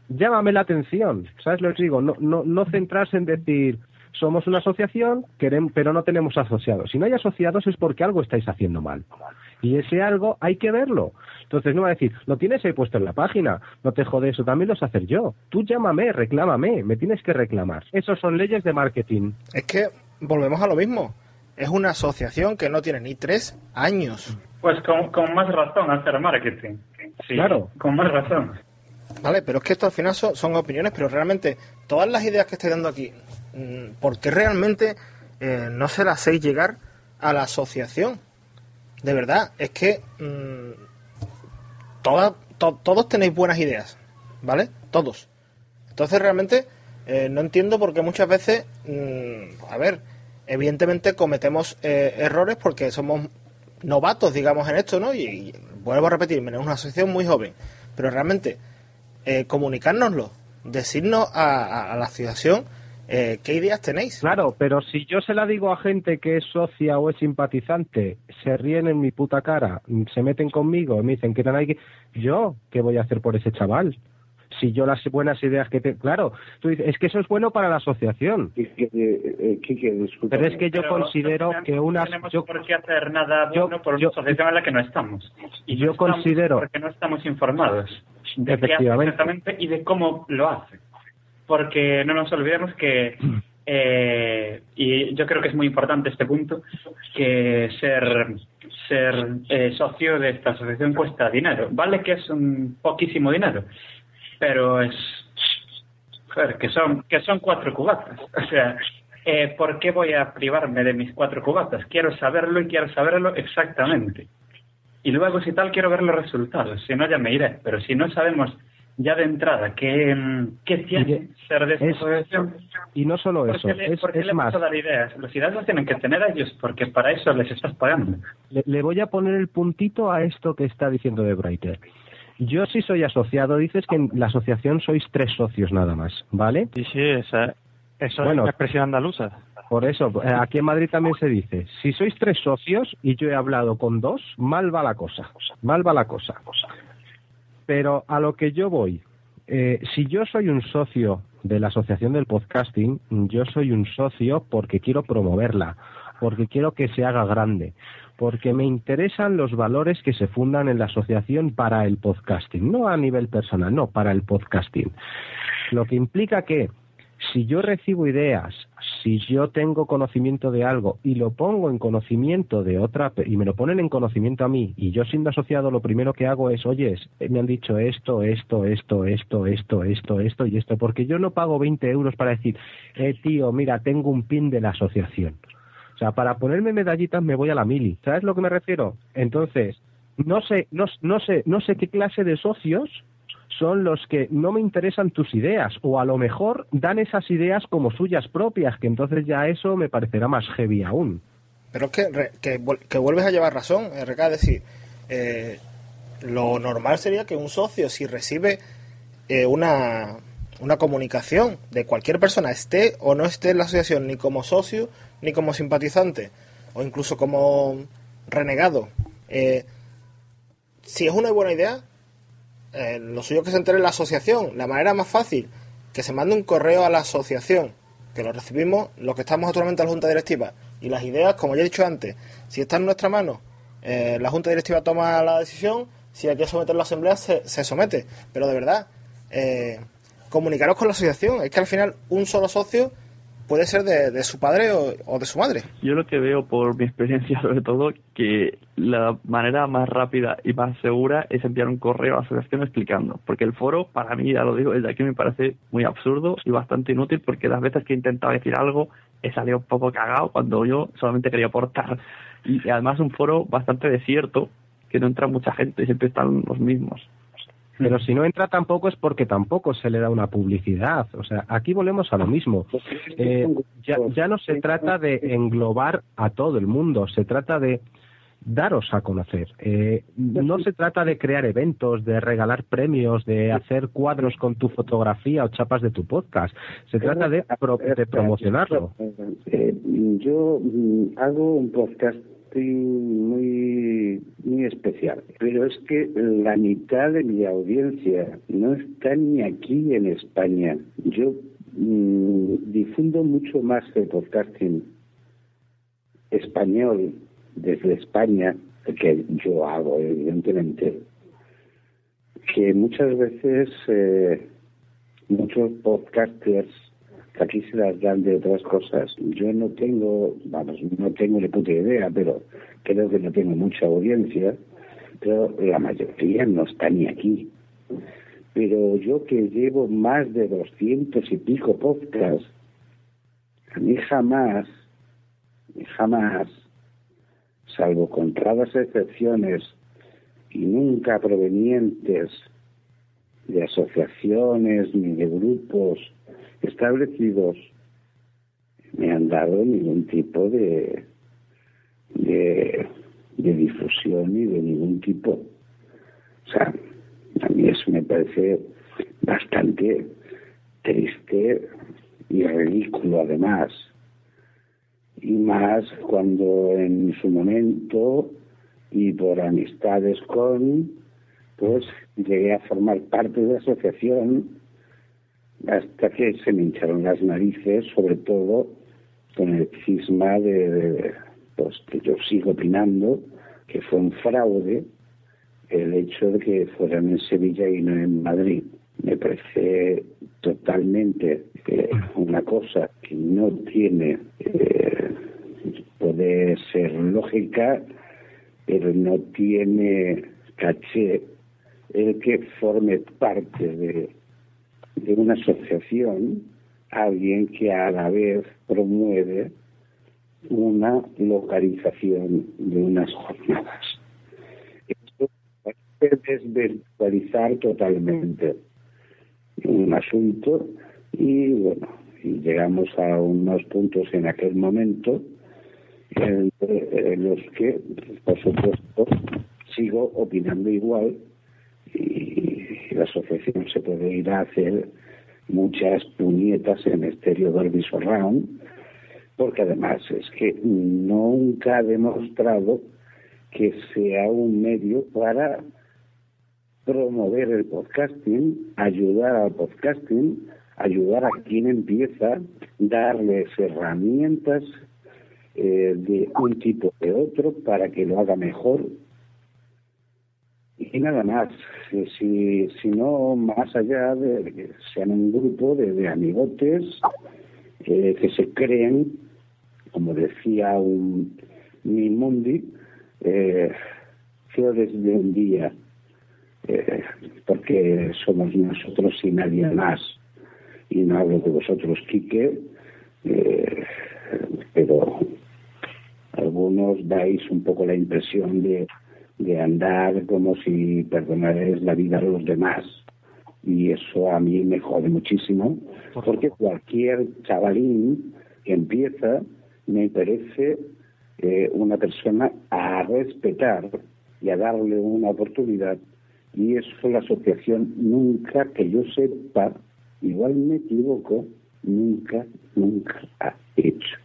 Llámame la atención, ¿sabes lo que digo? No, no, no centrarse en decir, somos una asociación, queremos, pero no tenemos asociados. Si no hay asociados es porque algo estáis haciendo mal. Y ese algo hay que verlo. Entonces no va a decir, lo tienes ahí puesto en la página, no te jode, eso también lo sé hacer yo. Tú llámame, reclámame, me tienes que reclamar. Esas son leyes de marketing.
Es que volvemos a lo mismo. Es una asociación que no tiene ni tres años.
Pues con, con más razón hacer marketing. Sí,
Claro.
Con más razón.
Vale, pero es que esto al final son, son opiniones, pero realmente todas las ideas que estoy dando aquí, mm, ¿por qué realmente eh, no se las hacéis llegar a la asociación? De verdad, es que mm, to- todos tenéis buenas ideas, ¿vale? Todos. Entonces realmente eh, no entiendo por qué muchas veces, mm, a ver, evidentemente cometemos eh, errores porque somos novatos, digamos, en esto, ¿no? Y, y vuelvo a repetirme, es una asociación muy joven, pero realmente eh, comunicárnoslo, decirnos a, la asociación eh, qué ideas tenéis.
Claro, pero si yo se la digo a gente que es socia o es simpatizante, se ríen en mi puta cara, se meten conmigo y me dicen que eran ahí, yo, ¿qué voy a hacer por ese chaval? Si yo las buenas ideas que te... Claro, tú dices, es que eso es bueno para la asociación.
Eh,
Pero es que yo considero que una...
No tenemos por qué hacer nada bueno por una asociación en la que no estamos. Y
yo
no estamos
considero...
Porque no estamos informados de qué hace
Efectivamente.
exactamente y de cómo lo hace. Porque no nos olvidemos que... eh, y yo creo que es muy importante este punto, que ser ser eh, socio de esta asociación cuesta dinero. Vale que es un poquísimo dinero, pero es joder, que son que son cuatro cubatas. O sea, eh, ¿por qué voy a privarme de mis cuatro cubatas? Quiero saberlo y quiero saberlo exactamente. Y luego, si tal, quiero ver los resultados. Si no, ya me iré. Pero si no sabemos ya de entrada qué, qué tiene ser de esta
Y no solo
¿por
eso,
le,
es,
le
más,
a dar ideas? Las ideas las tienen que tener ellos, porque para eso les estás pagando.
le, le voy a poner el puntito a esto que está diciendo de Breiter. Yo sí soy asociado, dices que en la asociación sois tres socios nada más, ¿vale?
Sí, sí, esa, eso
Bueno.
es una expresión andaluza.
Por eso, eh, aquí en Madrid también se dice, si sois tres socios y yo he hablado con dos, mal va la cosa, mal va la cosa. Pero a lo que yo voy, eh, si yo soy un socio de la Asociación del Podcasting, yo soy un socio porque quiero promoverla, porque quiero que se haga grande, porque me interesan los valores que se fundan en la asociación para el podcasting, no a nivel personal, no, para el podcasting. Lo que implica que si yo recibo ideas, si yo tengo conocimiento de algo y lo pongo en conocimiento de otra y me lo ponen en conocimiento a mí y yo siendo asociado lo primero que hago es, oye, me han dicho esto, esto, esto, esto, esto, esto, esto y esto, porque yo no pago 20 euros para decir, eh, tío, mira, tengo un pin de la asociación. O sea, para ponerme medallitas me voy a la mili. ¿Sabes lo que me refiero? Entonces, no sé, no, sé, no sé qué clase de socios son los que no me interesan tus ideas o a lo mejor dan esas ideas como suyas propias, que entonces ya eso me parecerá más heavy aún.
Pero es que, que, que vuelves a llevar razón, RK, es decir, eh, lo normal sería que un socio, si recibe eh, una, una comunicación de cualquier persona, esté o no esté en la asociación, ni como socio, ni como simpatizante, o incluso como renegado, eh, si es una buena idea, eh, lo suyo es que se entere en la asociación. La manera más fácil, que se mande un correo a la asociación, que lo recibimos los que estamos actualmente en la Junta Directiva. Y las ideas, como ya he dicho antes, si está en nuestra mano, eh, la Junta Directiva toma la decisión, si hay que someterlo a la Asamblea, se, se somete. Pero de verdad, eh, comunicaros con la asociación. Es que al final un solo socio puede ser de, de su padre o, o de su madre.
Yo lo que veo por mi experiencia, sobre todo, que la manera más rápida y más segura es enviar un correo a la asociación explicando. Porque el foro, para mí, ya lo digo desde aquí, me parece muy absurdo y bastante inútil porque las veces que he intentado decir algo he salido un poco cagado cuando yo solamente quería aportar. Y además un foro bastante desierto, que no entra mucha gente y siempre están los mismos.
Pero si no entra tampoco es porque tampoco se le da una publicidad. O sea, aquí volvemos a lo mismo. Eh, ya, ya no se trata de englobar a todo el mundo, se trata de daros a conocer. Eh, no se trata de crear eventos, de regalar premios, de hacer cuadros con tu fotografía o chapas de tu podcast. Se trata de, pro- de promocionarlo.
Eh, yo mm, hago un muy, muy especial, pero es que la mitad de mi audiencia no está ni aquí en España. Yo mm, difundo mucho más el podcasting español desde España, que yo hago, evidentemente, que muchas veces eh, muchos podcasters aquí se las dan de otras cosas. Yo no tengo, vamos, no tengo ni puta idea, pero creo que no tengo mucha audiencia, pero la mayoría no está ni aquí. Pero yo que llevo más de doscientos y pico podcasts, a mí jamás, jamás, salvo con excepciones y nunca provenientes de asociaciones ni de grupos establecidos, me han dado ningún tipo de, de, difusión ni de ningún tipo. O sea, a mí eso me parece bastante triste y ridículo además. Y más cuando en su momento y por amistades con pues llegué a formar parte de la asociación hasta que se me hincharon las narices, sobre todo con el cisma de, pues que yo sigo opinando que fue un fraude el hecho de que fueran en Sevilla y no en Madrid. Me parece totalmente eh, una cosa que no tiene, eh, puede ser lógica, pero no tiene caché el que forme parte de, de una asociación alguien que a la vez promueve una localización de unas jornadas. Esto puede desvirtualizar totalmente un asunto y bueno, llegamos a unos puntos en aquel momento en, los que, por supuesto, sigo opinando igual y la asociación se puede ir a hacer muchas puñetas en estéreo Dolby Surround porque además es que nunca ha demostrado que sea un medio para promover el podcasting, ayudar al podcasting, ayudar a quien empieza, darles herramientas eh, de un tipo de otro para que lo haga mejor. Y nada más, si, si no más allá de que sean un grupo de, de amigotes eh, que se creen como decía un Mimundi, eh, flores de un día, eh, porque somos nosotros y nadie más. Y no hablo de vosotros, Quique, eh, pero algunos dais un poco la impresión de, de andar como si perdonarais la vida a los demás. Y eso a mí me jode muchísimo, porque cualquier chavalín que empieza me parece eh, una persona a respetar y a darle una oportunidad y eso la asociación nunca, que yo sepa, igual me equivoco, nunca, nunca ha hecho,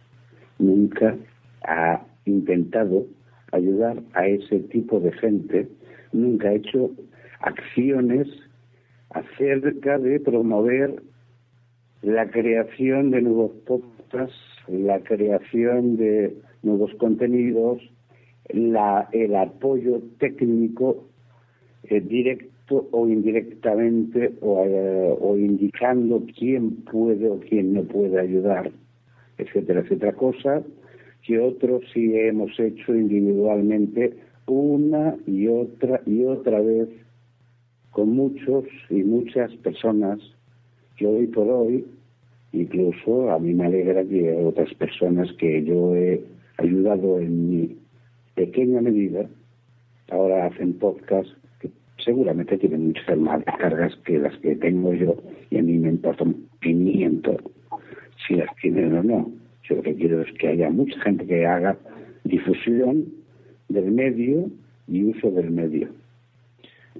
nunca ha intentado ayudar a ese tipo de gente, nunca ha hecho acciones acerca de promover la creación de nuevos podcasts la creación de nuevos contenidos, la, el apoyo técnico eh, directo o indirectamente o, eh, o, indicando quién puede o quién no puede ayudar, etcétera, etcétera, cosa que otros sí hemos hecho individualmente una y otra y otra vez con muchos y muchas personas que hoy por hoy Incluso a mí me alegra que otras personas que yo he ayudado en mi pequeña medida ahora hacen podcast que seguramente tienen muchas más descargas que las que tengo yo y a mí me importa un pimiento si las tienen o no. Yo lo que quiero es que haya mucha gente que haga difusión del medio y uso del medio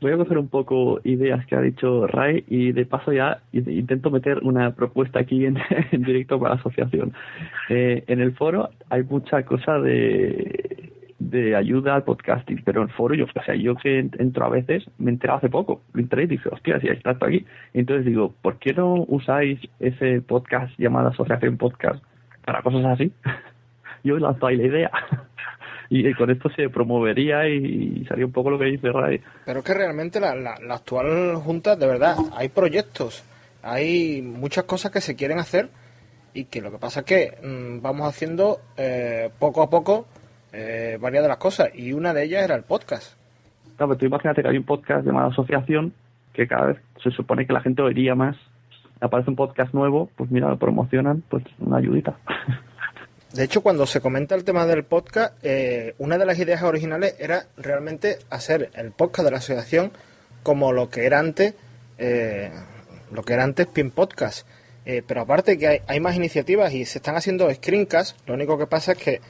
voy a coger un poco ideas que ha dicho Ray y de paso ya intento meter una propuesta aquí en, directo para la asociación. Eh, en el foro hay mucha cosa de, de ayuda al podcasting, pero en el foro yo, o sea, yo que entro a veces me enteré hace poco, entré y dije, hostia, si está esto aquí. Entonces digo, ¿por qué no usáis ese podcast llamado Asociación Podcast para cosas así? yo lanzo ahí la idea y con esto se promovería y, salía un poco lo que dice Ray.
Pero es que realmente la, la, actual Junta, de verdad, hay proyectos, hay muchas cosas que se quieren hacer y que lo que pasa es que mm, vamos haciendo eh, poco a poco eh, varias de las cosas y una de ellas era el podcast.
Claro, pero tú imagínate que hay un podcast llamado Asociación que cada vez se supone que la gente oiría más. Aparece un podcast nuevo, pues mira, lo promocionan, pues una ayudita.
De hecho, cuando se comenta el tema del podcast, eh, una de las ideas originales era realmente hacer el podcast de la asociación como lo que era antes, eh, lo que era antes Pin Podcast. Eh, pero aparte que hay, más iniciativas y se están haciendo screencasts, lo único que pasa es que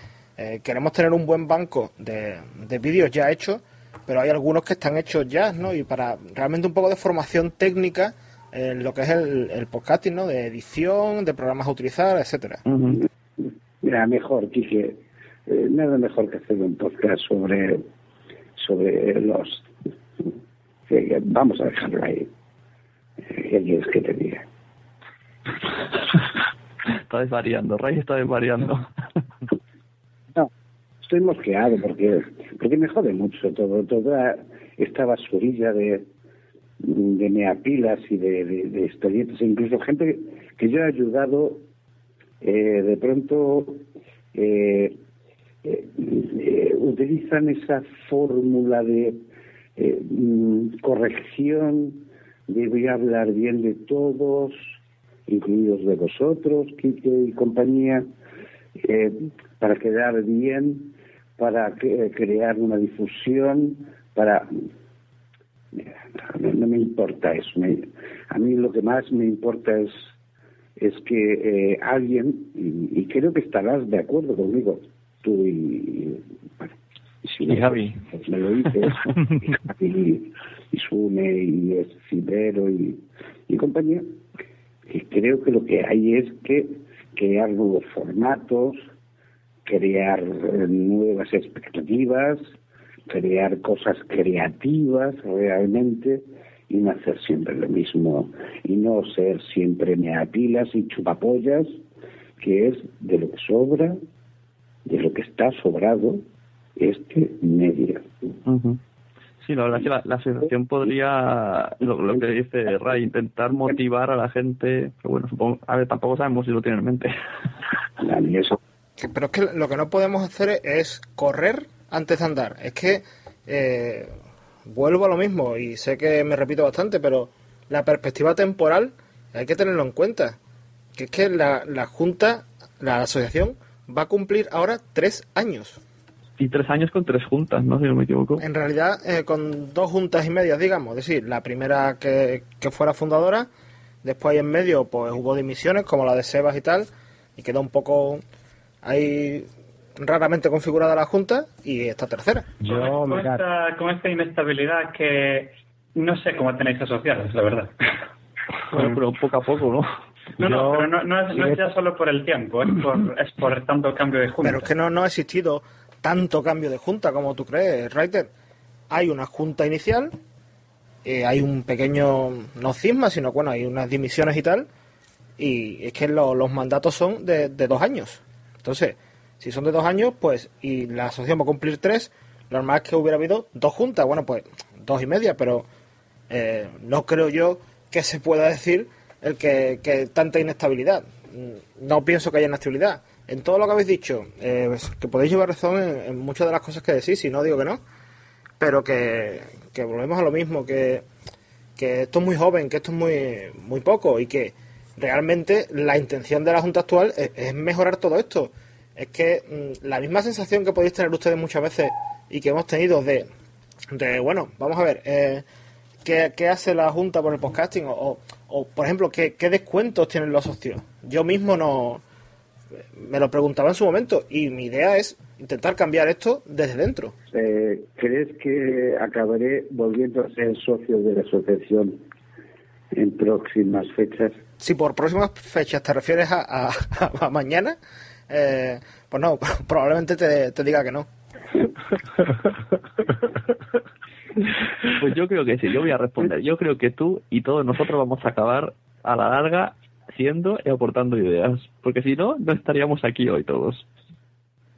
queremos tener un buen banco de, de vídeos ya hechos, pero hay algunos que están hechos ya, ¿no? Y para realmente un poco de formación técnica en lo que es el, podcasting, ¿no? De edición, de programas a utilizar, etcétera.
Mira, mejor, Quique, eh, nada mejor que hacer un podcast sobre, sobre los Eh, vamos a dejarlo ahí. Eh, ¿Qué quieres que te diga?
está desvariando, Ray está desvariando.
No, estoy mosqueado porque, porque me jode mucho todo, toda esta basurilla de, de meapilas y de, de, de expedientes, incluso gente que yo he ayudado, eh, de pronto eh, eh, utilizan esa fórmula de eh, mm, corrección, de voy a hablar bien de todos, incluidos de vosotros, Quique y compañía, para quedar bien, para crear una difusión, para... No, no me importa eso. me- a mí lo que más me importa es, es que eh, alguien, y, y creo que estarás de acuerdo conmigo, tú y... y, bueno, y si
Y
no,
Javi.
pues me lo dices, y, y Sune, y Cibero, y, y compañía, y creo que lo que hay es que crear nuevos formatos, crear eh, nuevas expectativas, crear cosas creativas realmente y no hacer siempre lo mismo y no ser siempre meapilas y chupapollas, que es de lo que sobra, de lo que está sobrado este medio.
Ujú. Sí, la verdad es que la, la asociación podría, lo, lo que dice Ray, intentar motivar a la gente, pero bueno, supongo, a ver, tampoco sabemos si lo tiene en mente.
Pero es que lo que no podemos hacer es correr antes de andar. Es que eh, vuelvo a lo mismo y sé que me repito bastante, pero la perspectiva temporal hay que tenerlo en cuenta. Que es que la, la Junta, la asociación, va a cumplir ahora tres años.
Y tres años con tres juntas, ¿no? Si no me equivoco.
En realidad, eh, con dos juntas y medias, digamos. Es decir, la primera que, que fuera fundadora, después ahí en medio, pues hubo dimisiones, como la de Sebas y tal, y quedó un poco ahí raramente configurada la junta, y esta tercera.
con, esta, con esta inestabilidad que no sé cómo tenéis asociados, la verdad.
Bueno, pero poco a poco, ¿no?
No, no,
Yo-
pero no, no es, no es ya solo por el tiempo, es por, es por tanto cambio de junta.
Pero es que no, no ha existido tanto cambio de junta como tú crees, Reiter. Hay una junta inicial, eh, hay un pequeño, no cisma, sino bueno, hay unas dimisiones y tal, y es que lo- los mandatos son de, de dos años. Entonces, si son de dos años, pues, y la asociación va a cumplir tres, lo normal es que hubiera habido dos juntas, bueno, pues dos y media, pero eh, no creo yo que se pueda decir el que, que tanta inestabilidad. Mm, No pienso que haya inestabilidad. En todo lo que habéis dicho, eh, pues, que podéis llevar razón en, muchas de las cosas que decís, y no digo que no, pero que, volvemos a lo mismo, que, que esto es muy joven, que esto es muy, muy poco, y que realmente la intención de la Junta actual es mejorar todo esto. Es que mm, la misma sensación que podéis tener ustedes muchas veces y que hemos tenido de, de bueno, vamos a ver, eh, ¿qué, qué hace la Junta por el podcasting? O, o, o, por ejemplo, ¿qué, ¿qué descuentos tienen los socios? Yo mismo no me lo preguntaba en su momento y mi idea es intentar cambiar esto desde dentro.
Eh, ¿Crees que acabaré volviendo a ser socio de la asociación en próximas fechas?
Si por próximas fechas te refieres a, a- a mañana, eh, pues no, probablemente te, te diga que no.
Pues yo creo que sí, yo voy a responder. Yo creo que tú y todos nosotros vamos a acabar a la larga siendo y aportando ideas. Porque si no, no estaríamos aquí hoy todos.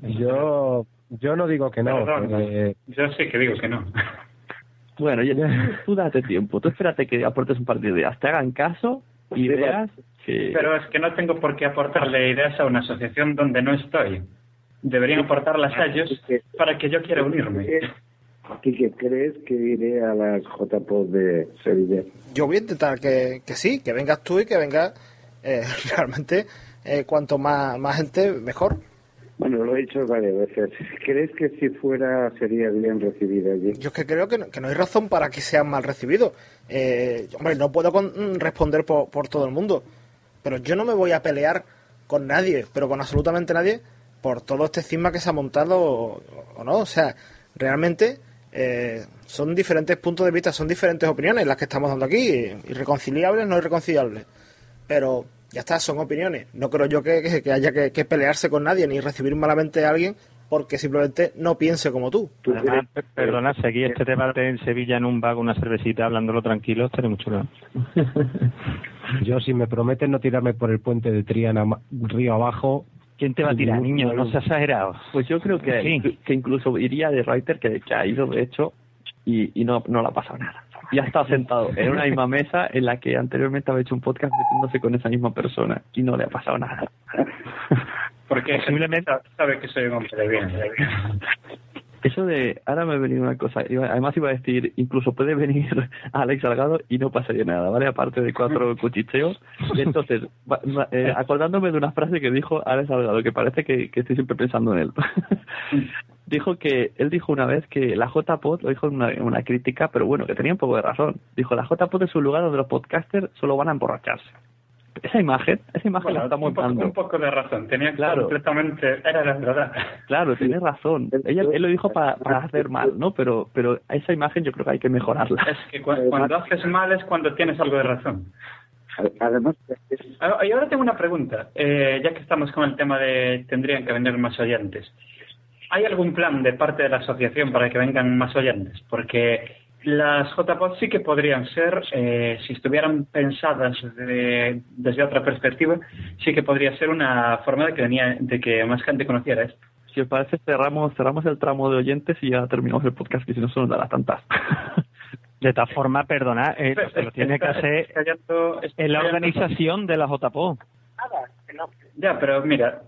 Yo, yo no digo que no.
Perdón,
porque-
Yo sí que digo que no.
Bueno, tú date tiempo, tú espérate que aportes un par de ideas, te hagan caso y veas que...
Pero es que no tengo por qué aportarle ideas a una asociación donde no estoy. Deberían aportarlas a ellos para que yo quiera unirme.
Quique, ¿crees que iré a las JPOD de Sevilla?
Yo voy a intentar que, que sí, que vengas tú y que venga eh, realmente eh, cuanto más, más gente, mejor.
Bueno, lo he dicho varias veces. ¿Crees que si fuera sería bien recibida allí?
Yo es que creo que no, que no hay razón para que sean mal recibidos. Eh, hombre, no puedo con- mm, responder por, por todo el mundo, pero yo no me voy a pelear con nadie, pero con absolutamente nadie, por todo este cisma que se ha montado o, o no. O sea, realmente eh, son diferentes puntos de vista, son diferentes opiniones las que estamos dando aquí, irreconciliables, no irreconciliables. Pero ya está, son opiniones. No creo yo que, haya que pelearse con nadie ni recibir malamente a alguien porque simplemente no piense como tú.
Además, per- perdona, seguí este debate en Sevilla en un bar con una cervecita hablándolo tranquilo, estaría mucho bien.
Yo, si me prometen no tirarme por el puente de Triana río abajo...
¿Quién te va a tirar, niño? No seas exagerado.
Pues yo creo que,
Sí.
que incluso iría de writer que, que ha ido, de hecho, y, y no, no le ha pasado nada. Y ha estado sentado en una misma mesa en la que anteriormente había hecho un podcast metiéndose con esa misma persona y no le ha pasado nada.
Porque sa- sabe que soy un hombre bien.
Eso de, ahora me ha venido una cosa, además iba a decir, incluso puede venir Alex Salgado y no pasaría nada, ¿vale? Aparte de cuatro cuchicheos. Entonces, eh, acordándome de una frase que dijo Alex Salgado, que parece que, que estoy siempre pensando en él. dijo que, él dijo una vez que la JPod, lo dijo en una, una crítica, pero bueno, que tenía un poco de razón. Dijo, la JPod es un lugar donde los podcasters solo van a emborracharse. Esa imagen, esa imagen
Bueno,
la estamos
un, poco,
dando.
un poco de razón. Tenía
Claro.
completamente... Era la verdad.
Claro, tienes razón. Ella, él lo dijo para, para hacer mal, ¿no? Pero, pero esa imagen yo creo que hay que mejorarla.
Es que cu- cuando haces mal es cuando tienes algo de razón.
Además,
Ah, Y ahora tengo una pregunta, eh, ya que estamos con el tema de tendrían que venir más oyentes. ¿Hay algún plan de parte de la asociación para que vengan más oyentes? Porque las JPOD sí que podrían ser, eh, si estuvieran pensadas de- desde otra perspectiva, sí que podría ser una forma de que, venía, de que más gente conociera esto.
Si os parece, cerramos, cerramos el tramo de oyentes y ya terminamos el podcast, que si no se nos dará tantas.
De todas formas, perdona, eh, lo tiene que hacer en la organización de la JPO.
Ya, pero mira,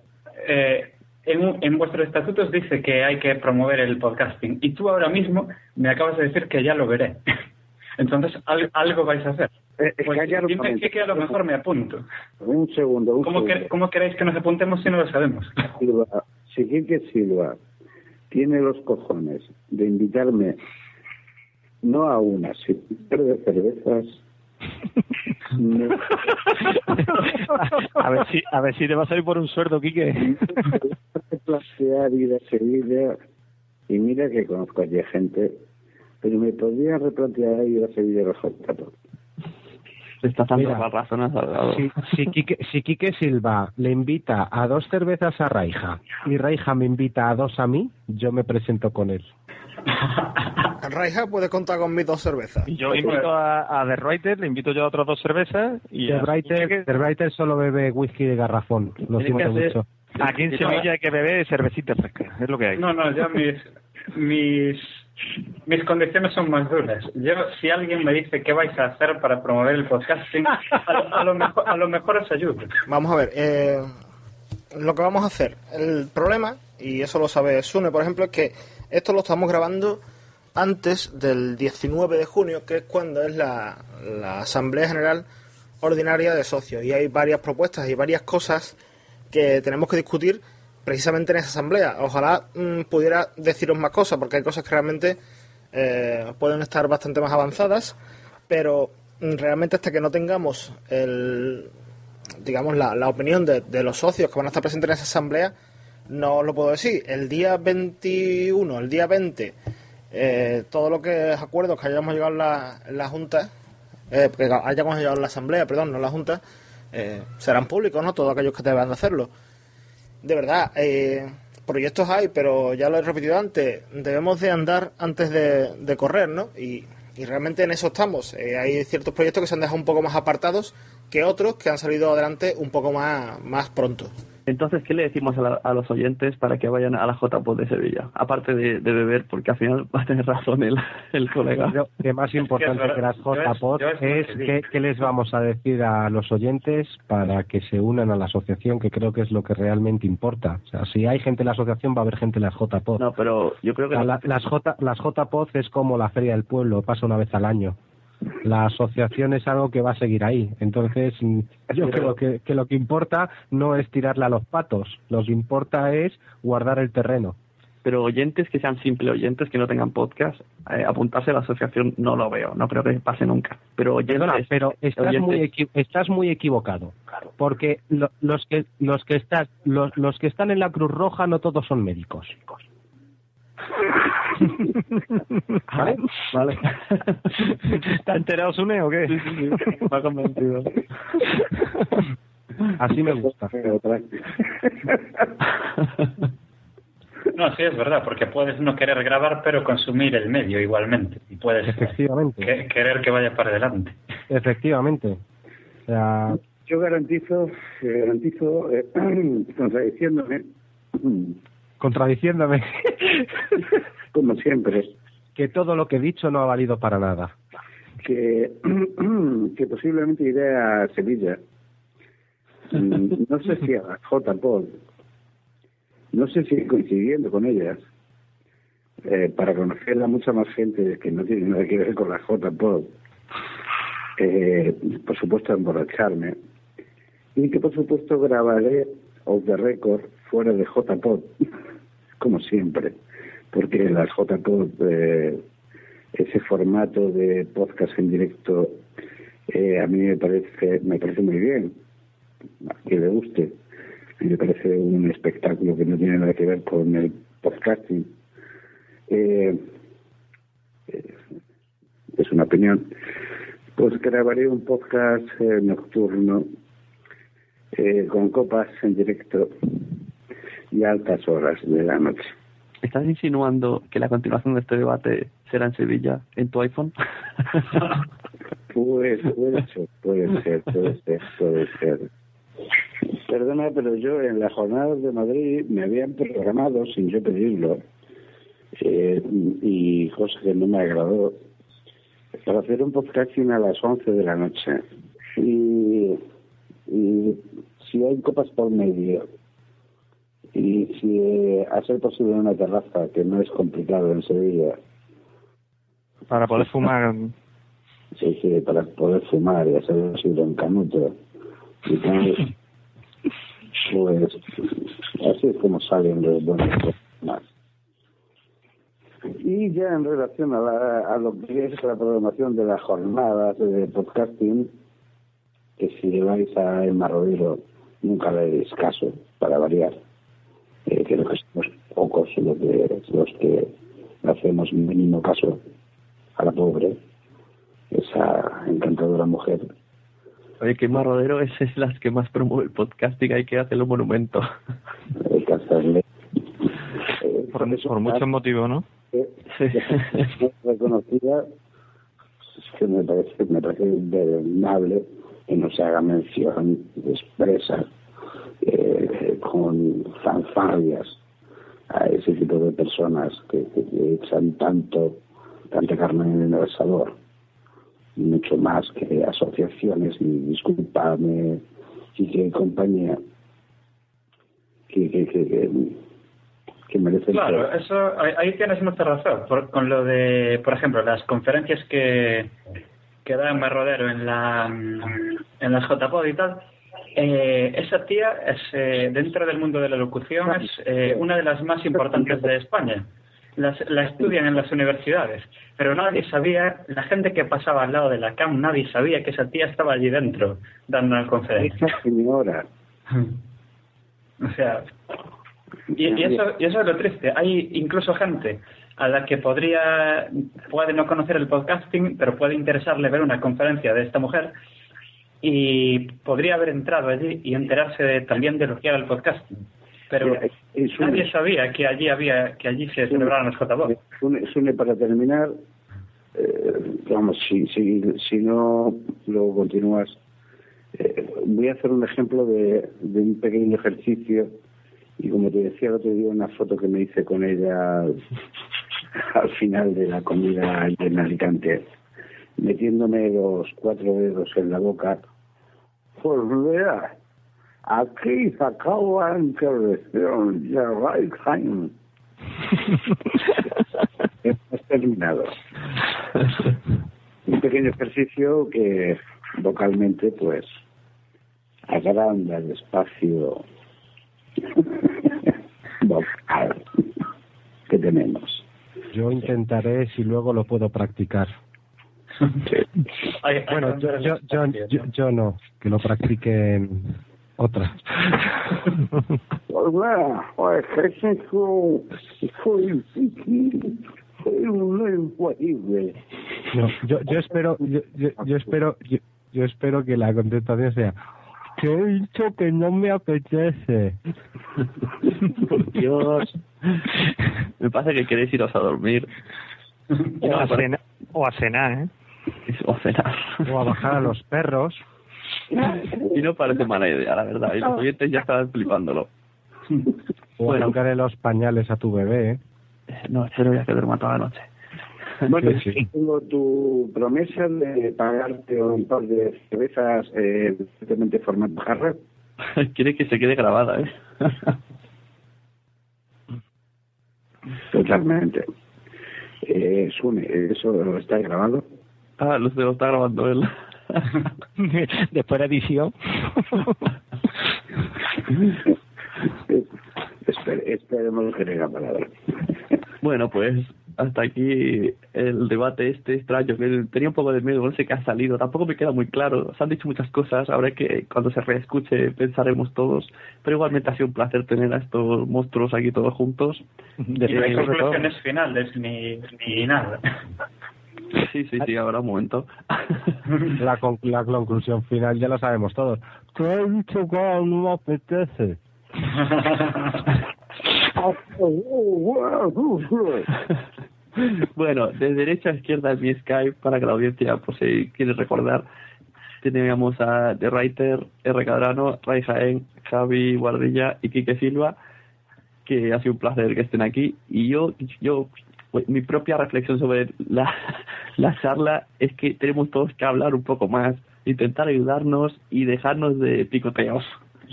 eh, en, en vuestros estatutos dice que hay que promover el podcasting y tú ahora mismo me acabas de decir que ya lo veré. Entonces, al- algo vais a hacer.
Eh,
Pues
callaros un
dime que, que a lo mejor me apunto.
un segundo, un
¿Cómo,
segundo.
que- ¿Cómo queréis que nos apuntemos si no lo sabemos?
Silva, si Quique Silva tiene los cojones de invitarme no a una, sino de cervezas, no-
a ver si a ver si te vas a ir por un sueldo, Quique.
de plantear ir a Sevilla, y mira que conozco allí gente, pero me podría replantear ir a Sevilla los.
Le estás dando
Mira,
las razones al lado.
Si, si, Quique, si Quique Silva le invita a dos cervezas a Raija y Raija me invita a dos a mí, yo me presento con él.
Raija puede contar con mis dos cervezas.
Yo invito a, a The Writer, le invito yo a otras dos cervezas y
The Writer, The Writer solo bebe whisky de garrafón, lo siento
hacer-
mucho.
aquí en Sevilla hay que beber cervecita fresca, es lo que hay.
No, no, yo mis, mis, mis condiciones son más duras. Yo, si alguien me dice qué vais a hacer para promover el podcasting, a, lo- a lo, mejor, a lo mejor os ayudo.
Vamos a ver, eh, lo que vamos a hacer. El problema, y eso lo sabe Sune, por ejemplo, es que esto lo estamos grabando antes del 19 de junio, que es cuando es la, Asamblea General Ordinaria de Socios. Y hay varias propuestas y varias cosas que tenemos que discutir precisamente en esa asamblea. Ojalá mm, pudiera deciros más cosas, porque hay cosas que realmente eh, pueden estar bastante más avanzadas, pero mm, realmente hasta que no tengamos el, digamos, la, opinión de los socios que van a estar presentes en esa asamblea, no os lo puedo decir. El día 21, el día 20, eh, todo lo que acuerdos que hayamos llegado en la, la Junta, eh, que hayamos llegado en la asamblea, perdón, no en la Junta, eh, serán públicos, ¿no? Todos aquellos que deban de hacerlo. De verdad, eh, proyectos hay, pero ya lo he repetido antes, debemos de andar antes de, de correr, ¿no? Y, y realmente en eso estamos. Eh, hay ciertos proyectos que se han dejado un poco más apartados que otros que han salido adelante un poco más, más pronto.
Entonces, ¿qué le decimos a, la- a los oyentes para que vayan a la JPOD de Sevilla? Aparte de, de beber, porque al final va a tener razón el, el colega.
Creo que más importante que las JPOD
yo es
es
que
qué, qué les vamos a decir a los oyentes para que se unan a la asociación, que creo que es lo que realmente importa. O sea, si hay gente en la asociación, va a haber gente en las JPOD.
No, pero yo creo que...
La- las, J, las JPOD es como la Feria del Pueblo, pasa una vez al año. La asociación es algo que va a seguir ahí. Entonces, mm, yo creo que, que lo que importa no es tirarle a los patos, lo que importa es guardar el terreno.
Pero oyentes que sean simples oyentes, que no tengan podcast, eh, apuntarse a la asociación no lo veo, no creo que pase nunca. Pero oyentes,
Perdona, pero estás
oyentes-
muy, equi- estás muy equivocado. Porque lo- los que los que estás los, los que están en la Cruz Roja no todos son médicos.
Vale, vale.
¿Te has enterado, Sune, o qué?
Sí, sí, sí, me ha convencido.
Así me gusta.
No, sí, es verdad, porque puedes no querer grabar, pero consumir el medio igualmente. Y puedes
Efectivamente.
que- querer que vaya para adelante.
Efectivamente. O sea,
Yo garantizo, eh, garantizo, eh, contradiciéndome,
contradiciéndome
como siempre,
que todo lo que he dicho no ha valido para nada.
que, que posiblemente iré a Sevilla. Mm, No sé si a la J-Pod, no sé si coincidiendo con ellas, eh, para conocer a mucha más gente que no tiene nada que ver con la J-Pod. Eh, por supuesto, emborracharme. Y que, por supuesto, grabaré off the record fuera de J-Pod, como siempre. Porque las J-Pod, eh, ese formato de podcast en directo, eh, a mí me parece, me parece muy bien. A quien le guste. Me parece un espectáculo que no tiene nada que ver con el podcasting. Eh, es una opinión. Pues grabaré un podcast eh, nocturno con copas en directo y altas horas de la noche.
¿Estás insinuando que la continuación de este debate será en Sevilla, en tu iPhone?
Pues puede ser, puede ser, puede ser, puede ser. Perdona, pero yo en las jornadas de Madrid me habían programado, sin yo pedirlo, eh, y cosa que no me agradó, para hacer un podcasting a las 11 de la noche. Y, y si hay copas por medio, y si eh, a ser posible una terraza, que no es complicado en Sevilla,
Para poder fumar.
Sí, sí, para poder fumar y hacer posible en canuto. Y tal, pues así es como salen los buenos más. Y ya en relación a, la- a lo que es la programación de las jornadas de podcasting, que si lleváis a El Marrodero nunca le deis caso, para variar. Eh, creo que somos pocos los que, los que hacemos mínimo caso a la pobre, esa encantadora mujer.
Oye, qué marrodero ese es las que más promueve el podcasting, hay que hacerle un monumento.
Hay que hacerle. eh,
Por,
eso,
por muchos motivos, ¿no?
eh, es reconocida es que me parece me parece que no se haga mención expresa eh, con fanfarrias a ese tipo de personas que, que- que echan tanto tanta carne en el asador mucho más que asociaciones y disculpame y que compañía que, que, que,
Claro, eso ahí, tienes mucha razón. Por- con lo de, por ejemplo, las conferencias que, que da Marrodero en la en las JPod y tal. Eh, esa tía es eh, dentro del mundo de la locución es eh, una de las más importantes de España. Las, la estudian en las universidades, pero nadie sabía, la gente que pasaba al lado de la CAM, nadie sabía que esa tía estaba allí dentro dando una conferencia.
esa señora
O sea, y, y eso, y eso es lo triste. Hay incluso gente a la que podría, puede no conocer el podcasting, pero puede interesarle ver una conferencia de esta mujer y podría haber entrado allí y enterarse de- también de lo que era el podcasting. Pero
Mira, es un-
nadie sabía que allí había, que allí se celebraban los JBOT.
Sune, para terminar, eh, vamos, si, si, si no luego continúas, eh, voy a hacer un ejemplo de, de un pequeño ejercicio y como te decía el otro día, una foto que me hice con ella al final de la comida en Alicante, metiéndome los cuatro dedos en la boca. Pues vea, aquí acaba la intervención, right time. Hemos terminado. Un pequeño ejercicio que vocalmente, pues, agranda el espacio vocal que tenemos.
Yo intentaré si luego lo puedo practicar. Bueno, yo, yo, yo, no, que lo practiquen otras.
Pues bueno, o ejercicio fue difícil, fue un imposible.
No, yo, yo espero, yo, yo, yo espero, yo, yo espero que la contestación sea que he dicho que no me apetece.
Por Dios.
parece que queréis iros a dormir.
O a,
me parece-
cena- o a cenar, ¿eh?
O a cenar.
O a bajar a los perros.
Y no parece mala idea, la verdad. Y los oyentes ya estaban flipándolo.
O a
Bueno.
cambiarle los pañales a tu bebé. ¿eh?
No, espero ya que duerma toda la noche.
Bueno,
Sí, sí.
tengo tu promesa de pagarte un par de cervezas eh, en formato jarra.
Quiere que se quede grabada, ¿eh?
Totalmente. Eh, Sune, ¿eso está grabado?
Ah, lo, lo está grabando él.
Después de edición.
Espe- esperemos que tenga palabra.
Bueno, pues hasta aquí el debate este extraño, que tenía un poco de miedo, no sé qué ha salido, tampoco me queda muy claro, se han dicho muchas cosas, ahora que cuando se reescuche pensaremos todos, pero igualmente ha sido un placer tener a estos monstruos aquí todos juntos.
Y no hay conclusiones finales ni, ni nada.
Sí, sí, sí, ahora un momento.
La, con- la conclusión final ya la sabemos todos. Te he dicho que no me apetece.
bueno, de derecha a izquierda es mi Skype para que la audiencia, por si quiere recordar, teníamos a The Writer, R. Cadrano, Ray Jaén, Javi Guardilla y Quique Silva, que ha sido un placer que estén aquí. Y yo, yo pues, mi propia reflexión sobre la, la charla es que tenemos todos que hablar un poco más, intentar ayudarnos y dejarnos de picoteos.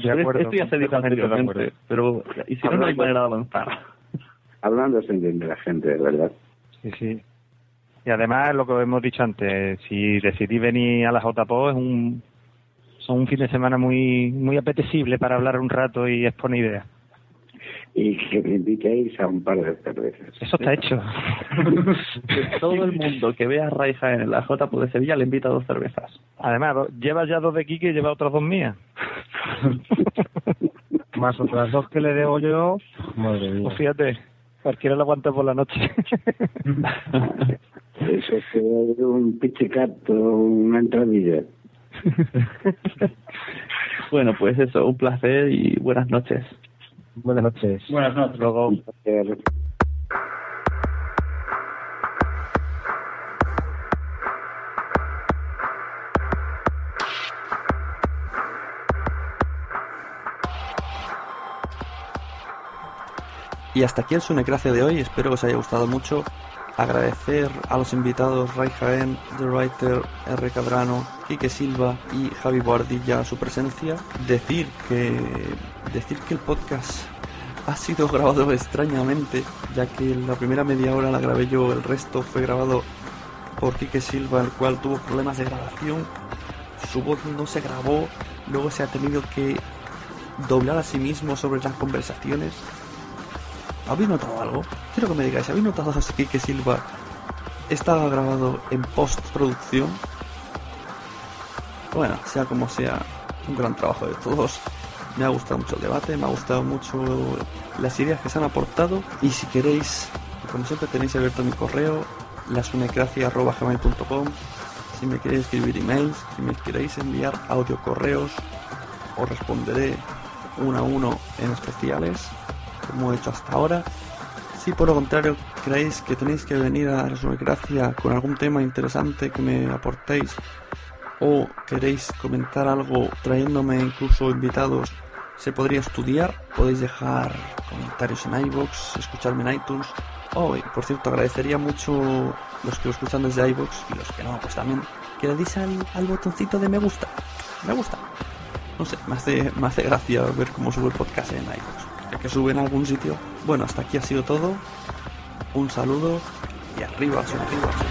De acuerdo,
esto ya se dijo
de
anteriormente, pero y si no, no hay manera de avanzar.
Hablando se entiende la gente, ¿verdad?
Sí, sí. Y además, lo que hemos dicho antes, si decidí venir a la JPO es un, son un fin de semana muy muy apetecible para hablar un rato y exponer ideas.
Y que me invitéis a un par de cervezas.
Eso está hecho.
Todo el mundo que vea a Ray Jaén en la J de Sevilla le invita a dos cervezas.
Además, lleva ya dos de Kike y lleva otras dos mías.
Más otras dos que le debo yo. Madre mía.
Pues fíjate, cualquiera lo aguanta por la noche.
Eso es un pichicato, una entradilla.
Bueno, pues eso, un placer y buenas noches.
Buenas noches.
Buenas noches.
Luego,
Y hasta aquí el Sunecracia de hoy, espero que os haya gustado mucho. Agradecer a los invitados Ray Jaén, The Writer, R. Cadrano, Quique Silva y Javi Boardilla su presencia. Decir que, decir que el podcast ha sido grabado extrañamente, ya que la primera media hora la grabé yo, el resto fue grabado por Quique Silva, el cual tuvo problemas de grabación. Su voz no se grabó, luego se ha tenido que doblar a sí mismo sobre las conversaciones. ¿Habéis notado algo? Quiero que me digáis, ¿habéis notado que Silva estaba grabado en postproducción? Bueno, sea como sea, un gran trabajo de todos. Me ha gustado mucho el debate, me ha gustado mucho las ideas que se han aportado. Y si queréis, como siempre tenéis abierto mi correo, lasunecracia.gmail.com Si me queréis escribir emails, si me queréis enviar audio correos, os responderé uno a uno en especiales como he hecho hasta ahora. Si por lo contrario creéis que tenéis que venir a la Gracia con algún tema interesante que me aportéis o queréis comentar algo trayéndome incluso invitados, se podría estudiar. Podéis dejar comentarios en iBox, escucharme en iTunes. Oh, por cierto, agradecería mucho los que lo escuchan desde iBox y los que no, pues también que le deis al, al botoncito de me gusta. Me gusta. No sé, me hace, me hace gracia ver cómo sube el podcast en iBox que sube en algún sitio. Bueno, hasta aquí ha sido todo. Un saludo y arriba, hacia arriba.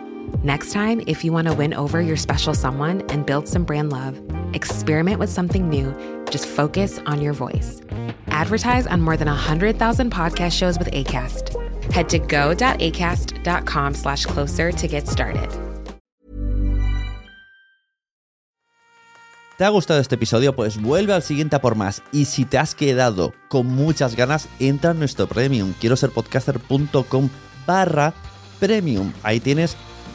Next time, if you want to win over your special someone and build some brand love, experiment with something new. Just focus on your voice. Advertise on more than 100,000 podcast shows with ACAST. Head to go.acast.com slash closer to get started.
¿Te ha gustado este episodio? Pues vuelve al siguiente a por más. Y si te has quedado con muchas ganas, entra en nuestro premium. Quiero ser podcaster.com barra premium. Ahí tienes